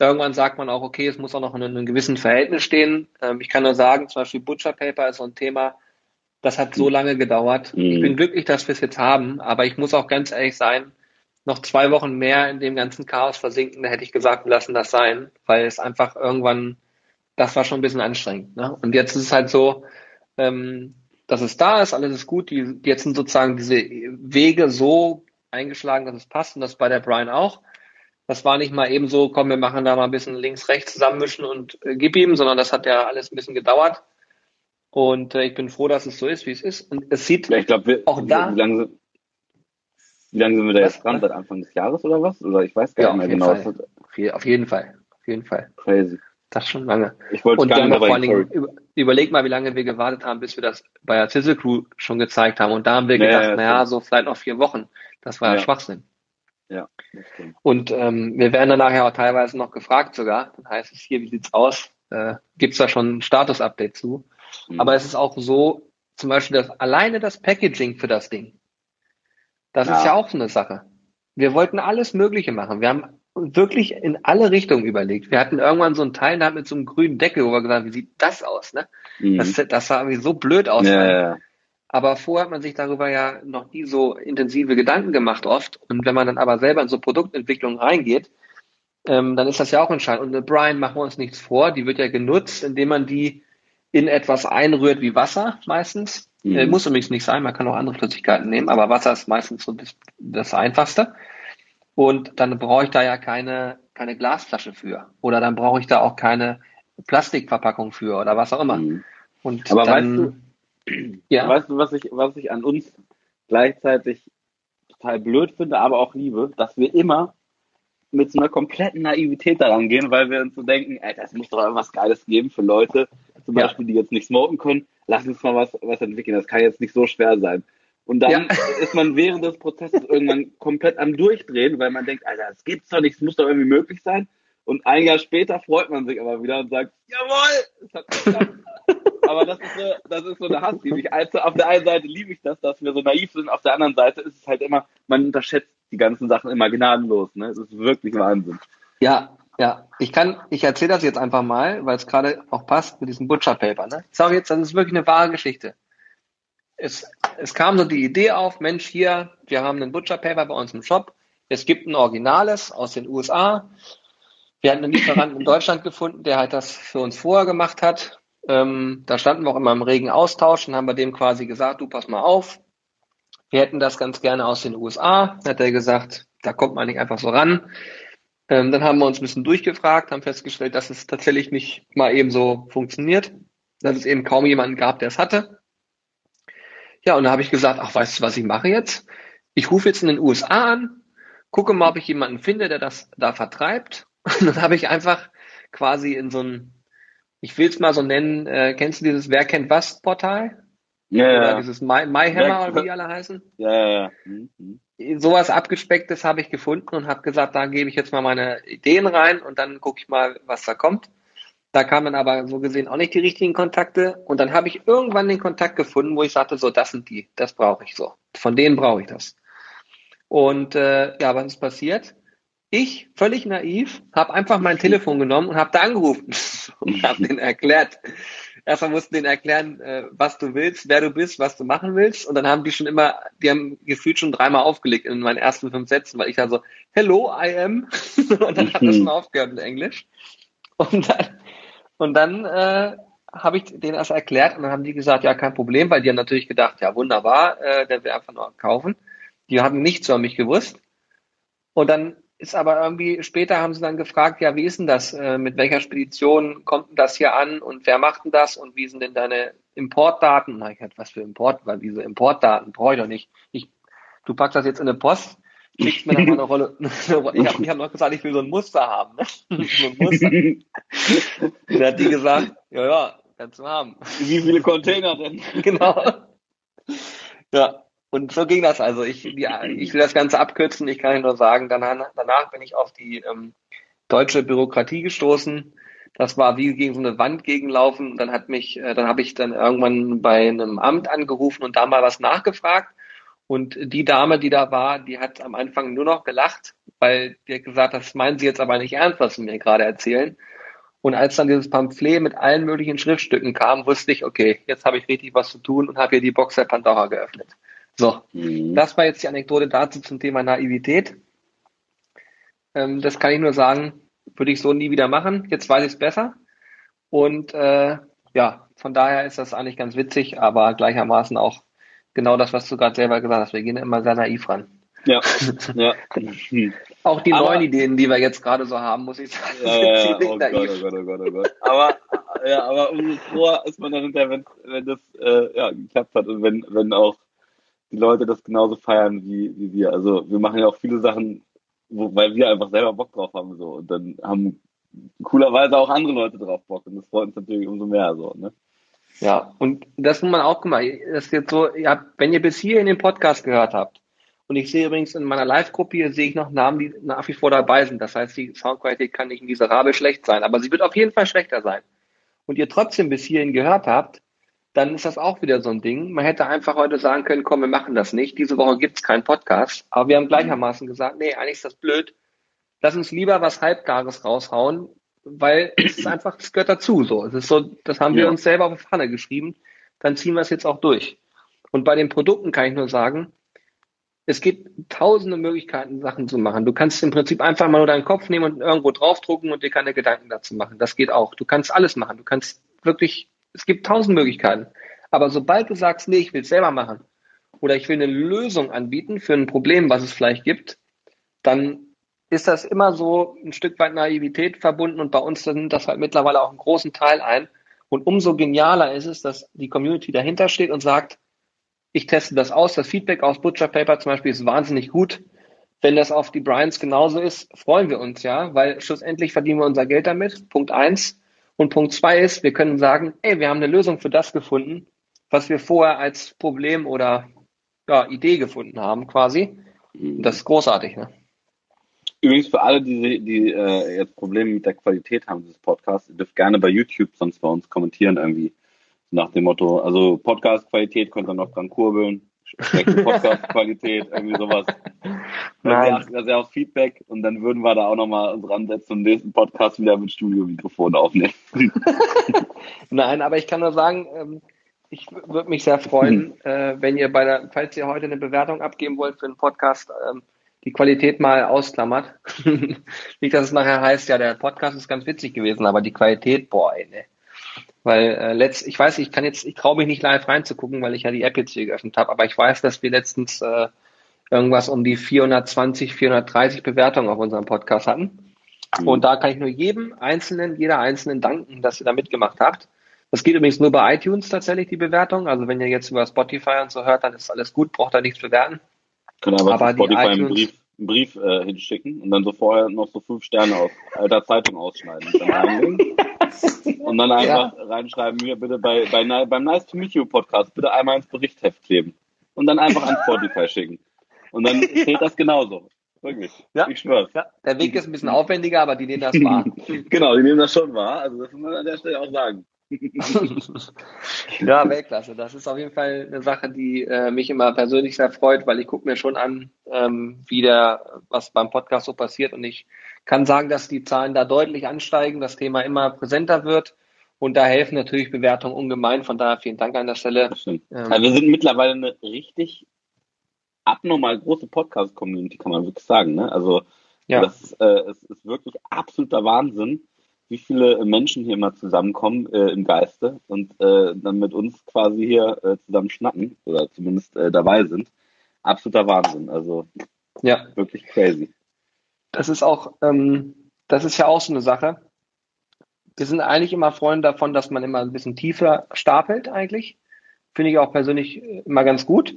irgendwann sagt man auch, okay, es muss auch noch in einem gewissen Verhältnis stehen. Ähm, ich kann nur sagen, zum Beispiel Butcher Paper ist so ein Thema, das hat so lange gedauert. Mhm. Ich bin glücklich, dass wir es jetzt haben, aber ich muss auch ganz ehrlich sein, noch zwei Wochen mehr in dem ganzen Chaos versinken, da hätte ich gesagt, lassen das sein, weil es einfach irgendwann, das war schon ein bisschen anstrengend. Ne? Und jetzt ist es halt so, ähm, dass es da ist, alles ist gut. Die, jetzt sind sozusagen diese Wege so eingeschlagen, dass es passt und das bei der Brian auch. Das war nicht mal eben so, komm, wir machen da mal ein bisschen links, rechts zusammenmischen und äh, gib ihm, sondern das hat ja alles ein bisschen gedauert. Und äh, ich bin froh, dass es so ist, wie es ist. Und es sieht ja, ich glaub, wir, auch da. Wie lange, wie lange sind wir da jetzt dran? Seit Anfang des Jahres oder was? Oder ich weiß gar ja, nicht mehr genau. Auf jeden Fall. Auf jeden Fall. Crazy. Das schon lange. Ich wollte gar nicht vor allen Dingen, über, überleg mal, wie lange wir gewartet haben, bis wir das bei der Sizzle Crew schon gezeigt haben. Und da haben wir gedacht, naja, so vielleicht noch vier Wochen. Das war ja, ja Schwachsinn. Ja, Und ähm, wir werden dann nachher auch teilweise noch gefragt sogar. Dann heißt es hier, wie sieht's aus? Äh, Gibt da schon ein Status-Update zu? Mhm. Aber es ist auch so, zum Beispiel das, alleine das Packaging für das Ding. Das ja. ist ja auch so eine Sache. Wir wollten alles Mögliche machen. Wir haben wirklich in alle Richtungen überlegt. Wir hatten irgendwann so einen Teil da mit so einem grünen Deckel, wo wir gesagt haben, wie sieht das aus? Ne? Mhm. Das, das sah irgendwie so blöd aus. Ja, ja. Aber vorher hat man sich darüber ja noch nie so intensive Gedanken gemacht oft. Und wenn man dann aber selber in so Produktentwicklung reingeht, ähm, dann ist das ja auch entscheidend. Und eine Brine machen wir uns nichts vor, die wird ja genutzt, indem man die in etwas einrührt wie Wasser meistens. Mhm. Äh, muss übrigens nicht sein, man kann auch andere Flüssigkeiten nehmen, aber Wasser ist meistens so das, das Einfachste. Und dann brauche ich da ja keine, keine Glasflasche für. Oder dann brauche ich da auch keine Plastikverpackung für oder was auch immer. Mhm. Und aber dann, weißt du, ja. weißt du, was ich, was ich an uns gleichzeitig total blöd finde, aber auch liebe, dass wir immer mit so einer kompletten Naivität daran gehen, weil wir uns so denken, ey, das muss doch irgendwas Geiles geben für Leute, zum Beispiel, die jetzt nicht smoken können. Lass uns mal was, was entwickeln. Das kann jetzt nicht so schwer sein. Und dann ja. ist man während des Prozesses irgendwann komplett am Durchdrehen, weil man denkt, Alter, das gibt's doch nicht, es muss doch irgendwie möglich sein. Und ein Jahr später freut man sich aber wieder und sagt, jawohl, es hat geklappt. aber das ist, so, das ist so eine Hass, die mich, also auf der einen Seite liebe ich das, dass wir so naiv sind, auf der anderen Seite ist es halt immer, man unterschätzt die ganzen Sachen immer gnadenlos, ne? Es ist wirklich Wahnsinn. Ja, ja. Ich kann, ich erzähle das jetzt einfach mal, weil es gerade auch passt mit diesem Butcher Paper, ne? Ich sage jetzt, das ist wirklich eine wahre Geschichte. Es, es kam so die Idee auf, Mensch, hier, wir haben einen Butcher Paper bei uns im Shop. Es gibt ein Originales aus den USA. Wir hatten einen Lieferanten in Deutschland gefunden, der halt das für uns vorher gemacht hat. Ähm, da standen wir auch immer im regen Austausch und haben bei dem quasi gesagt, du pass mal auf, wir hätten das ganz gerne aus den USA. Hat er gesagt, da kommt man nicht einfach so ran. Ähm, dann haben wir uns ein bisschen durchgefragt, haben festgestellt, dass es tatsächlich nicht mal eben so funktioniert, dass es eben kaum jemanden gab, der es hatte. Ja, und da habe ich gesagt, ach, weißt du, was ich mache jetzt? Ich rufe jetzt in den USA an, gucke mal, ob ich jemanden finde, der das da vertreibt und dann habe ich einfach quasi in so ein, ich will es mal so nennen, äh, kennst du dieses Wer kennt was Portal? Ja, Oder ja. dieses My, MyHammer oder wie die alle heißen? Ja, ja, ja. Mhm. mhm. Sowas abgespecktes habe ich gefunden und habe gesagt, da gebe ich jetzt mal meine Ideen rein und dann gucke ich mal, was da kommt. Da kamen aber so gesehen auch nicht die richtigen Kontakte. Und dann habe ich irgendwann den Kontakt gefunden, wo ich sagte, so, das sind die, das brauche ich so. Von denen brauche ich das. Und äh, ja, was ist passiert? Ich, völlig naiv, habe einfach mein Telefon genommen und habe da angerufen und habe denen erklärt, erstmal mussten denen erklären, äh, was du willst, wer du bist, was du machen willst. Und dann haben die schon immer, die haben gefühlt schon dreimal aufgelegt in meinen ersten fünf Sätzen, weil ich dann so, hello, I am. und dann hat das schon aufgehört in Englisch. Und dann, und dann äh, habe ich denen das erklärt und dann haben die gesagt, ja, kein Problem, weil die haben natürlich gedacht, ja, wunderbar, äh, der will einfach nur kaufen. Die haben nichts über mich gewusst. Und dann ist aber irgendwie, später haben sie dann gefragt, ja, wie ist denn das? Äh, mit welcher Spedition kommt denn das hier an und wer macht denn das und wie sind denn deine Importdaten? Na, ich hatte was für Import, weil diese Importdaten brauche ich doch nicht. Ich, du packst das jetzt in eine Post, schickst mir dann mal eine Rolle. ich habe hab noch gesagt, ich will so ein Muster haben. Ne? so ein Muster. dann hat die gesagt, ja, ja, kannst du haben. Wie viele Container denn? genau. Ja, und so ging das also. Ich, die, ich will das Ganze abkürzen. Ich kann nur sagen, danach, danach bin ich auf die ähm, deutsche Bürokratie gestoßen. Das war wie gegen so eine Wand gegenlaufen. Dann hat mich, äh, dann habe ich dann irgendwann bei einem Amt angerufen und da mal was nachgefragt. Und die Dame, die da war, die hat am Anfang nur noch gelacht, weil hat gesagt, das meinen Sie jetzt aber nicht ernst, was Sie mir gerade erzählen. Und als dann dieses Pamphlet mit allen möglichen Schriftstücken kam, wusste ich, okay, jetzt habe ich richtig was zu tun und habe hier die Box der Pandora geöffnet. So, mhm. das war jetzt die Anekdote dazu zum Thema Naivität. Ähm, das kann ich nur sagen, würde ich so nie wieder machen. Jetzt weiß ich es besser. Und äh, ja, von daher ist das eigentlich ganz witzig, aber gleichermaßen auch genau das, was du gerade selber gesagt hast. Wir gehen immer sehr naiv ran. Ja, ja. auch die aber, neuen Ideen, die wir jetzt gerade so haben, muss ich sagen. Ja, ja, oh, Gott, oh Gott, oh Gott, oh Gott. Aber, ja, aber umso froher ist man dann hinterher, wenn, wenn das äh, ja, geklappt hat und wenn, wenn auch die Leute das genauso feiern wie, wie wir. Also wir machen ja auch viele Sachen, wo, weil wir einfach selber Bock drauf haben so und dann haben coolerweise auch andere Leute drauf Bock und das freut uns natürlich umso mehr so, ne? Ja, und das muss man auch gemacht. Das ist jetzt so, ja, wenn ihr bis hier in den Podcast gehört habt, und ich sehe übrigens in meiner Live-Gruppe hier sehe ich noch Namen, die nach wie vor dabei sind. Das heißt, die Soundqualität kann nicht miserabel schlecht sein, aber sie wird auf jeden Fall schlechter sein. Und ihr trotzdem bis hierhin gehört habt, dann ist das auch wieder so ein Ding. Man hätte einfach heute sagen können, komm, wir machen das nicht. Diese Woche gibt's keinen Podcast. Aber wir haben gleichermaßen gesagt, nee, eigentlich ist das blöd. Lass uns lieber was Halbgares raushauen, weil es ist einfach, es gehört dazu. So, es ist so, das haben wir ja. uns selber auf die Pfanne geschrieben. Dann ziehen wir es jetzt auch durch. Und bei den Produkten kann ich nur sagen, es gibt tausende Möglichkeiten, Sachen zu machen. Du kannst im Prinzip einfach mal nur deinen Kopf nehmen und irgendwo draufdrucken und dir keine Gedanken dazu machen. Das geht auch. Du kannst alles machen. Du kannst wirklich es gibt tausend Möglichkeiten. Aber sobald du sagst, nee, ich will es selber machen oder ich will eine Lösung anbieten für ein Problem, was es vielleicht gibt, dann ist das immer so ein Stück weit Naivität verbunden und bei uns nimmt das halt mittlerweile auch einen großen Teil ein. Und umso genialer ist es, dass die Community dahinter steht und sagt, ich teste das aus. Das Feedback aus Butcher Paper zum Beispiel ist wahnsinnig gut. Wenn das auf die Bryants genauso ist, freuen wir uns ja, weil schlussendlich verdienen wir unser Geld damit. Punkt eins. Und Punkt zwei ist, wir können sagen, ey, wir haben eine Lösung für das gefunden, was wir vorher als Problem oder ja, Idee gefunden haben, quasi. Das ist großartig, ne? Übrigens für alle, die, die äh, jetzt Probleme mit der Qualität haben dieses Podcasts, ihr dürft gerne bei YouTube sonst bei uns kommentieren irgendwie nach dem Motto, also Podcast-Qualität könnt ihr noch dran kurbeln schlechte Podcast-Qualität, irgendwie sowas. Wäre das ja auch Feedback und dann würden wir da auch nochmal uns ransetzen und den nächsten Podcast wieder mit Studio-Mikrofon aufnehmen. Nein, aber ich kann nur sagen, ähm, ich würde mich sehr freuen, hm. äh, wenn ihr bei der, falls ihr heute eine Bewertung abgeben wollt für einen Podcast, ähm, die Qualität mal ausklammert. Nicht, dass es nachher heißt, ja, der Podcast ist ganz witzig gewesen, aber die Qualität, boah, ey, ne. Weil äh, letzt, ich weiß, ich kann jetzt, ich traue mich nicht live reinzugucken, weil ich ja die App jetzt hier geöffnet habe, aber ich weiß, dass wir letztens äh, irgendwas um die 420, 430 Bewertungen auf unserem Podcast hatten. Mhm. Und da kann ich nur jedem Einzelnen, jeder Einzelnen danken, dass ihr da mitgemacht habt. Das geht übrigens nur bei iTunes tatsächlich, die Bewertung. Also wenn ihr jetzt über Spotify und so hört, dann ist alles gut, braucht da nichts bewerten. Können aber, aber Spotify iTunes, einen Brief, einen Brief äh, hinschicken und dann so vorher noch so fünf Sterne aus alter Zeitung ausschneiden. und dann einfach ja. reinschreiben, mir bitte bei, bei, beim Nice to Meet You Podcast bitte einmal ins Berichtheft kleben. Und dann einfach an Spotify schicken. Und dann zählt das genauso. Wirklich. Ja. Ich schwör's. Ja. Der Weg ist ein bisschen aufwendiger, aber die nehmen das wahr. genau, die nehmen das schon wahr. Also das muss man an der Stelle auch sagen. ja, Weltklasse. Das ist auf jeden Fall eine Sache, die äh, mich immer persönlich sehr freut, weil ich gucke mir schon an, ähm, wie der, was beim Podcast so passiert und ich kann sagen, dass die Zahlen da deutlich ansteigen, das Thema immer präsenter wird Und da helfen natürlich Bewertungen ungemein. Von daher vielen Dank an der Stelle. Ähm, also wir sind mittlerweile eine richtig abnormal große Podcast-Community, kann man wirklich sagen. Ne? Also ja. das äh, es ist wirklich absoluter Wahnsinn, wie viele Menschen hier mal zusammenkommen äh, im Geiste und äh, dann mit uns quasi hier äh, zusammen schnacken oder zumindest äh, dabei sind. Absoluter Wahnsinn. Also ja. wirklich crazy. Das ist auch, ähm, das ist ja auch so eine Sache. Wir sind eigentlich immer Freunde davon, dass man immer ein bisschen tiefer stapelt eigentlich. Finde ich auch persönlich immer ganz gut.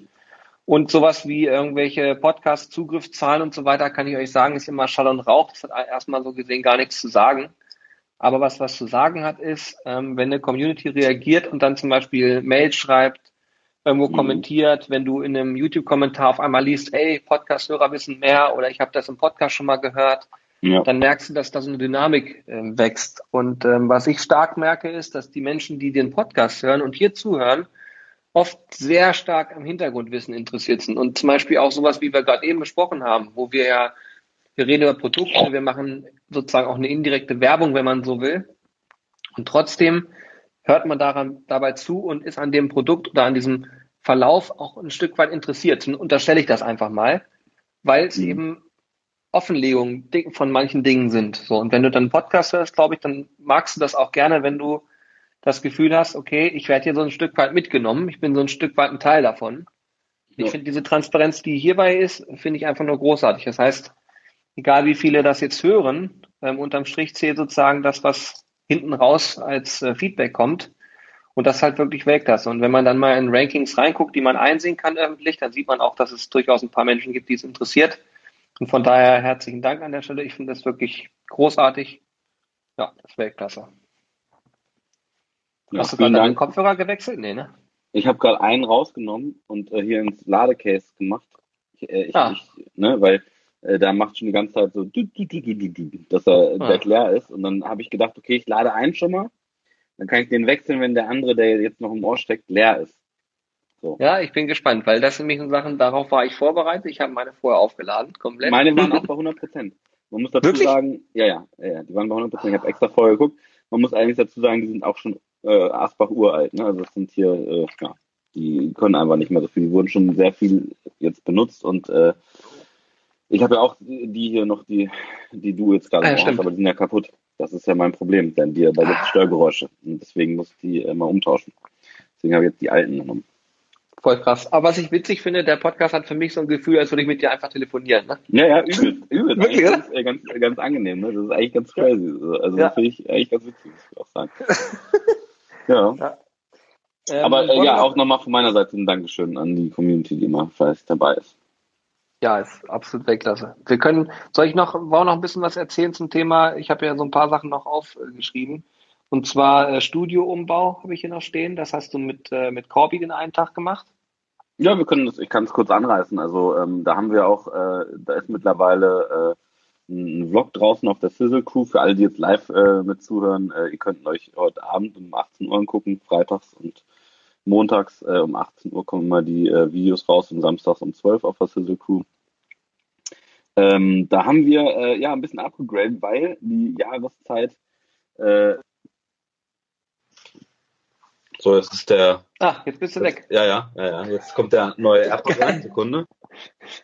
Und sowas wie irgendwelche Podcast-Zugriffszahlen und so weiter, kann ich euch sagen, ist immer Schall und Rauch. Das hat erstmal so gesehen gar nichts zu sagen. Aber was was zu sagen hat, ist, ähm, wenn eine Community reagiert und dann zum Beispiel Mails schreibt, irgendwo mhm. kommentiert, wenn du in einem YouTube-Kommentar auf einmal liest, ey, Podcast-Hörer wissen mehr oder ich habe das im Podcast schon mal gehört, ja. dann merkst du, dass da so eine Dynamik äh, wächst. Und ähm, was ich stark merke, ist, dass die Menschen, die den Podcast hören und hier zuhören, oft sehr stark am Hintergrundwissen interessiert sind. Und zum Beispiel auch sowas, wie wir gerade eben besprochen haben, wo wir ja, wir reden über Produkte, wir machen sozusagen auch eine indirekte Werbung, wenn man so will. Und trotzdem hört man daran, dabei zu und ist an dem Produkt oder an diesem Verlauf auch ein Stück weit interessiert. Und unterstelle ich das einfach mal, weil es mhm. eben Offenlegungen von manchen Dingen sind. So, und wenn du dann einen Podcast hörst, glaube ich, dann magst du das auch gerne, wenn du das Gefühl hast, okay, ich werde hier so ein Stück weit mitgenommen, ich bin so ein Stück weit ein Teil davon. Ich finde diese Transparenz, die hierbei ist, finde ich einfach nur großartig. Das heißt, egal wie viele das jetzt hören, ähm, unterm Strich zählt sozusagen das, was hinten raus als äh, Feedback kommt. Und das halt wirklich Weltklasse. Und wenn man dann mal in Rankings reinguckt, die man einsehen kann öffentlich, dann sieht man auch, dass es durchaus ein paar Menschen gibt, die es interessiert. Und von daher herzlichen Dank an der Stelle. Ich finde das wirklich großartig. Ja, das ist Weltklasse. Ja, Hast du gerade deinen Kopfhörer gewechselt? Nee, ne? Ich habe gerade einen rausgenommen und äh, hier ins Ladecase gemacht. Ich, äh, ich, ah. ich, ne, weil äh, da macht schon die ganze Zeit so, dass er ah. leer ist. Und dann habe ich gedacht, okay, ich lade einen schon mal. Dann kann ich den wechseln, wenn der andere, der jetzt noch im Ohr steckt, leer ist. So. Ja, ich bin gespannt, weil das sind nämlich Sachen, darauf war ich vorbereitet. Ich habe meine vorher aufgeladen, komplett. Meine waren auch bei 100 Prozent. Man muss dazu Wirklich? sagen, ja, ja, ja, die waren bei 100 Prozent. Ich habe extra vorher geguckt. Man muss eigentlich dazu sagen, die sind auch schon äh, Asbach uralt. Ne? Also das sind hier, äh, ja, die können einfach nicht mehr so viel. Die wurden schon sehr viel jetzt benutzt und äh, ich habe ja auch die hier noch, die, die du jetzt gerade ah, ja, hast, aber die sind ja kaputt. Das ist ja mein Problem, denn die, da gibt es Störgeräusche. Und deswegen muss ich die äh, mal umtauschen. Deswegen habe ich jetzt die alten genommen. Voll krass. Aber was ich witzig finde, der Podcast hat für mich so ein Gefühl, als würde ich mit dir einfach telefonieren. Ne? Ja, ja, übel. übel. Wirklich, ganz, äh, ganz, ganz, angenehm. Ne? Das ist eigentlich ganz crazy. Also ja. finde ich eigentlich ganz witzig, muss ich auch sagen. Ja. ja. Ähm, Aber äh, ja, auch nochmal von meiner Seite ein Dankeschön an die Community, die immer fleißig dabei ist. Ja, ist absolut Weltklasse. Wir können, soll ich noch, wollen noch ein bisschen was erzählen zum Thema? Ich habe ja so ein paar Sachen noch aufgeschrieben. Und zwar äh, Studioumbau habe ich hier noch stehen. Das hast du mit, äh, mit Corby den einen Tag gemacht. Ja, wir können das, ich kann es kurz anreißen. Also ähm, da haben wir auch, äh, da ist mittlerweile äh, ein Vlog draußen auf der Sizzle Crew für alle, die jetzt live äh, mit zuhören. Äh, ihr könnt euch heute Abend um 18 Uhr angucken, freitags und montags äh, um 18 Uhr kommen immer die äh, Videos raus und samstags um 12 auf der Sizzle Crew. Ähm, da haben wir äh, ja ein bisschen abgegradet, weil die Jahreszeit äh, so, jetzt ist der. Ah, jetzt bist du jetzt, weg. Ja, ja, ja, ja. Jetzt kommt der neue AirPod rein. Sekunde.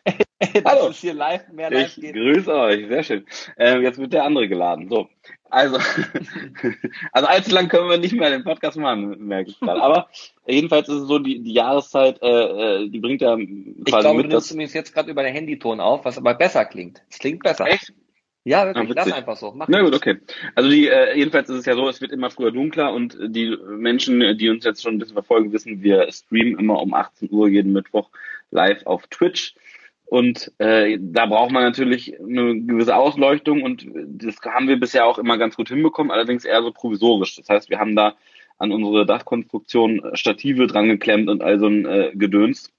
Hallo. ist hier live, mehr live ich geht. grüße euch, sehr schön. Ähm, jetzt wird der andere geladen. So, also, also allzu lang können wir nicht mehr den Podcast machen, merke ich gerade. Aber jedenfalls ist es so, die, die Jahreszeit, äh, äh die bringt ja quasi Ich glaube, mit, du nimmst übrigens jetzt gerade über den Handyton auf, was aber besser klingt. Es klingt besser. Echt? Ja, wirklich, ah, lass einfach so. Mach Na gut, okay. Also die, äh, jedenfalls ist es ja so, es wird immer früher dunkler und die Menschen, die uns jetzt schon ein bisschen verfolgen, wissen, wir streamen immer um 18 Uhr jeden Mittwoch live auf Twitch. Und äh, da braucht man natürlich eine gewisse Ausleuchtung und das haben wir bisher auch immer ganz gut hinbekommen, allerdings eher so provisorisch. Das heißt, wir haben da an unsere Dachkonstruktion Stative dran geklemmt und all so ein äh, Gedöns,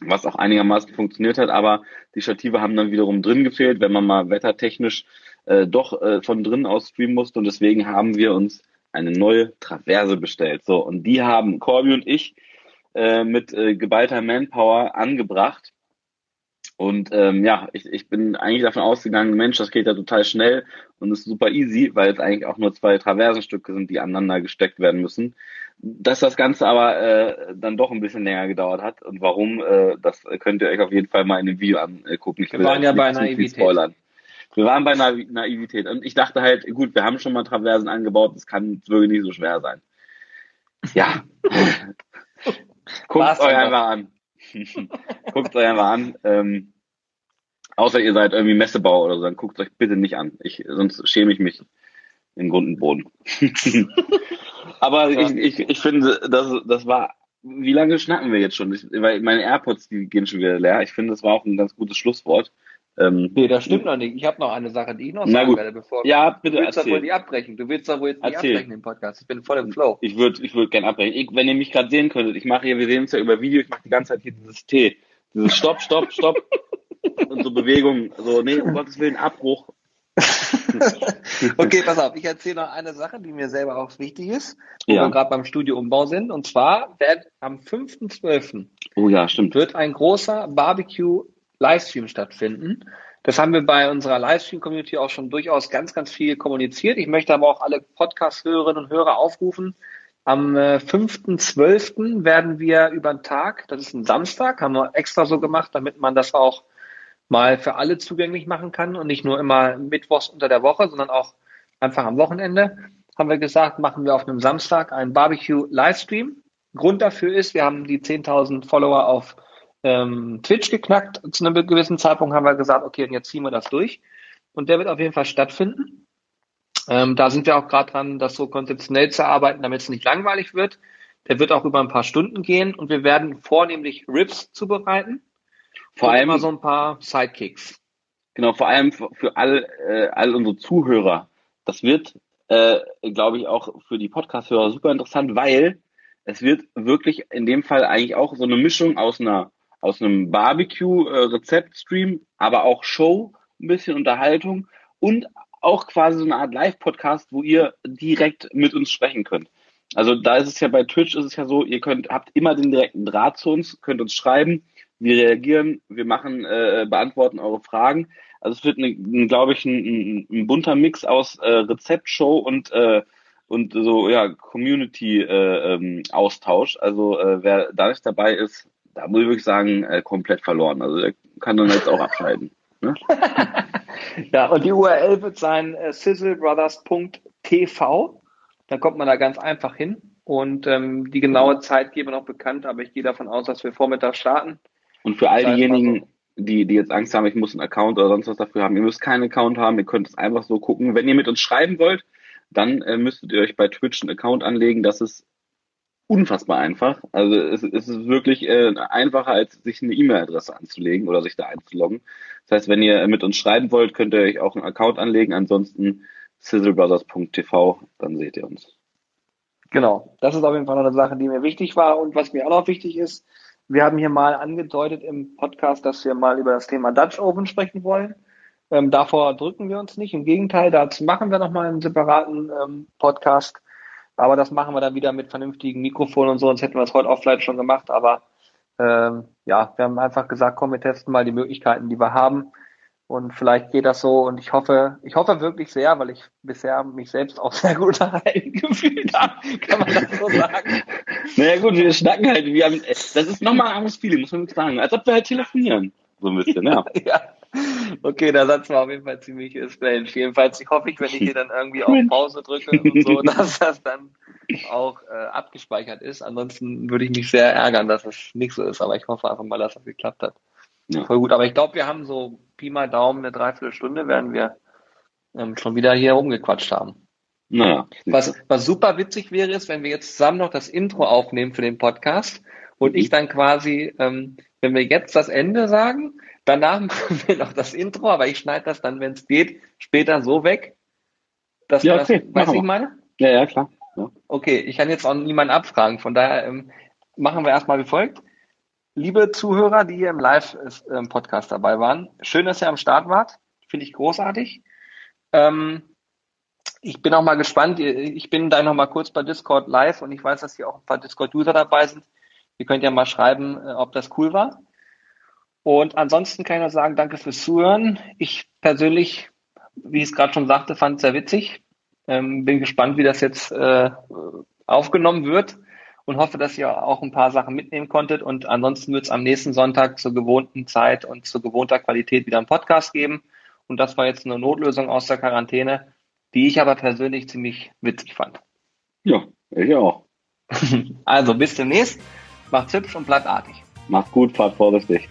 was auch einigermaßen funktioniert hat, aber die Stative haben dann wiederum drin gefehlt, wenn man mal wettertechnisch äh, doch äh, von drinnen aus streamen musste und deswegen haben wir uns eine neue Traverse bestellt. So, und die haben Corby und ich äh, mit äh, geballter Manpower angebracht Und ähm, ja, ich, ich bin eigentlich davon ausgegangen, Mensch, das geht ja total schnell und ist super easy, weil es eigentlich auch nur zwei Traversenstücke sind, die aneinander gesteckt werden müssen. Dass das Ganze aber äh, dann doch ein bisschen länger gedauert hat und warum, äh, das könnt ihr euch auf jeden Fall mal in dem Video angucken. Ich wir waren ja bei Naivität. Wir waren bei Na Naivität und ich dachte halt, gut, wir haben schon mal Traversen angebaut, das kann wirklich nicht so schwer sein. Ja. Guckt euch einfach an. guckt euch einfach an. Ähm, außer ihr seid irgendwie Messebau oder so, dann guckt euch bitte nicht an. Ich, sonst schäme ich mich in Grund und Boden. Aber ich, ich, ich finde, das, das war, wie lange schnacken wir jetzt schon? Ich, weil meine AirPods, die gehen schon wieder leer. Ich finde, das war auch ein ganz gutes Schlusswort. Ähm, nee, das stimmt noch nicht. Ich habe noch eine Sache, die ich noch sagen werde, bevor ja, bitte du willst erzähl. wohl nicht abbrechen. Du willst doch wohl jetzt nicht erzähl. abbrechen im Podcast. Ich bin voll im Flow. Ich würde ich würd gerne abbrechen. Ich, wenn ihr mich gerade sehen könntet, ich mache hier, wir sehen uns ja über Video, ich mache die ganze Zeit hier dieses T. Dieses Stopp, Stopp, Stopp. und so Bewegungen. So, nee, um Gottes Willen, Abbruch. okay, pass auf, ich erzähle noch eine Sache, die mir selber auch wichtig ist, wo ja. wir gerade beim Studioumbau sind. Und zwar wird am 5.12. Oh ja, stimmt. wird ein großer Barbecue Livestream stattfinden. Das haben wir bei unserer Livestream-Community auch schon durchaus ganz, ganz viel kommuniziert. Ich möchte aber auch alle Podcast-Hörerinnen und Hörer aufrufen. Am 5.12. Äh, werden wir über den Tag, das ist ein Samstag, haben wir extra so gemacht, damit man das auch mal für alle zugänglich machen kann und nicht nur immer mittwochs unter der Woche, sondern auch einfach am Wochenende, haben wir gesagt, machen wir auf einem Samstag einen Barbecue-Livestream. Grund dafür ist, wir haben die 10.000 Follower auf ähm, Twitch geknackt. Zu einem gewissen Zeitpunkt haben wir gesagt, okay, und jetzt ziehen wir das durch. Und der wird auf jeden Fall stattfinden. Ähm, da sind wir auch gerade dran, das so konzeptionell zu arbeiten, damit es nicht langweilig wird. Der wird auch über ein paar Stunden gehen und wir werden vornehmlich Rips zubereiten. Vor allem so ein paar Sidekicks. Genau, vor allem für, für all, äh, all unsere Zuhörer. Das wird, äh, glaube ich, auch für die Podcast-Hörer super interessant, weil es wird wirklich in dem Fall eigentlich auch so eine Mischung aus einer aus einem Barbecue-Rezept-Stream, aber auch Show, ein bisschen Unterhaltung und auch quasi so eine Art Live-Podcast, wo ihr direkt mit uns sprechen könnt. Also da ist es ja bei Twitch ist es ja so, ihr könnt habt immer den direkten Draht zu uns, könnt uns schreiben, wir reagieren, wir machen, äh, beantworten eure Fragen. Also es wird, glaube ich, ein, ein, bunter Mix aus äh, Rezeptshow und äh, und so ja Community-Austausch. Äh, ähm, also äh, wer da nicht dabei ist, da muss ich wirklich sagen, äh, komplett verloren. Also der kann dann jetzt auch abschalten. Ne? ja, und die URL wird sein äh, sizzlebrothers.tv. Da kommt man da ganz einfach hin. Und ähm, die genaue Zeit gebe noch bekannt, aber ich gehe davon aus, dass wir Vormittag starten. Und für all diejenigen, die, die jetzt Angst haben, ich muss einen Account oder sonst was dafür haben, ihr müsst keinen Account haben, ihr könnt es einfach so gucken. Wenn ihr mit uns schreiben wollt, dann äh, müsstet ihr euch bei Twitch einen Account anlegen. Das ist unfassbar einfach. Also es, es ist wirklich äh, einfacher, als sich eine E-Mail-Adresse anzulegen oder sich da einzuloggen. Das heißt, wenn ihr mit uns schreiben wollt, könnt ihr euch auch einen Account anlegen. Ansonsten sizzlebrothers.tv, dann seht ihr uns. Genau, das ist auf jeden Fall eine Sache, die mir wichtig war. Und was mir auch noch wichtig ist, wir haben hier mal angedeutet im Podcast, dass wir mal über das Thema Dutch Open sprechen wollen. Ähm, davor drücken wir uns nicht. Im Gegenteil, dazu machen wir nochmal einen separaten ähm, Podcast. Aber das machen wir dann wieder mit vernünftigen Mikrofonen und so, sonst hätten wir es heute auch vielleicht schon gemacht. Aber ähm, ja, wir haben einfach gesagt, komm, wir testen mal die Möglichkeiten, die wir haben. Und vielleicht geht das so. Und ich hoffe, ich hoffe wirklich sehr, weil ich bisher mich selbst auch sehr gut unterhalten gefühlt habe. Kann man das so sagen? naja gut, wir schnacken halt. Wir haben, das ist nochmal ein anderes Feeling, muss man wirklich sagen. Als ob wir halt telefonieren. So ein bisschen, ja. ja. Okay, der Satz war auf jeden Fall ziemlich strange. Jedenfalls ich hoffe ich, wenn ich hier dann irgendwie auf Pause drücke und so, dass das dann auch äh, abgespeichert ist. Ansonsten würde ich mich sehr ärgern, dass es nicht so ist. Aber ich hoffe einfach mal, dass das geklappt hat. Ja. Voll gut. Aber ich glaube, wir haben so Pi mal Daumen eine Dreiviertelstunde, werden wir ähm, schon wieder hier rumgequatscht haben. Naja. Was, was super witzig wäre, ist, wenn wir jetzt zusammen noch das Intro aufnehmen für den Podcast und ich dann quasi, ähm, wenn wir jetzt das Ende sagen, Danach machen wir noch das Intro, aber ich schneide das dann, wenn es geht, später so weg. Dass ja, okay. das, weißt du, ich meine? Ja, ja, klar. Ja. Okay, ich kann jetzt auch niemanden abfragen. Von daher ähm, machen wir erstmal wie folgt. Liebe Zuhörer, die hier im Live-Podcast dabei waren, schön, dass ihr am Start wart. Finde ich großartig. Ähm, ich bin auch mal gespannt. Ich bin da noch mal kurz bei Discord live und ich weiß, dass hier auch ein paar Discord-User dabei sind. Ihr könnt ja mal schreiben, äh, ob das cool war. Und ansonsten kann ich nur sagen, danke fürs Zuhören. Ich persönlich, wie ich es gerade schon sagte, fand es sehr witzig. Ähm, bin gespannt, wie das jetzt äh, aufgenommen wird und hoffe, dass ihr auch ein paar Sachen mitnehmen konntet. Und ansonsten wird es am nächsten Sonntag zur gewohnten Zeit und zur gewohnter Qualität wieder einen Podcast geben. Und das war jetzt eine Notlösung aus der Quarantäne, die ich aber persönlich ziemlich witzig fand. Ja, ich auch. Also bis demnächst. Macht's hübsch und bleibt artig. Macht's gut, fahrt vorsichtig.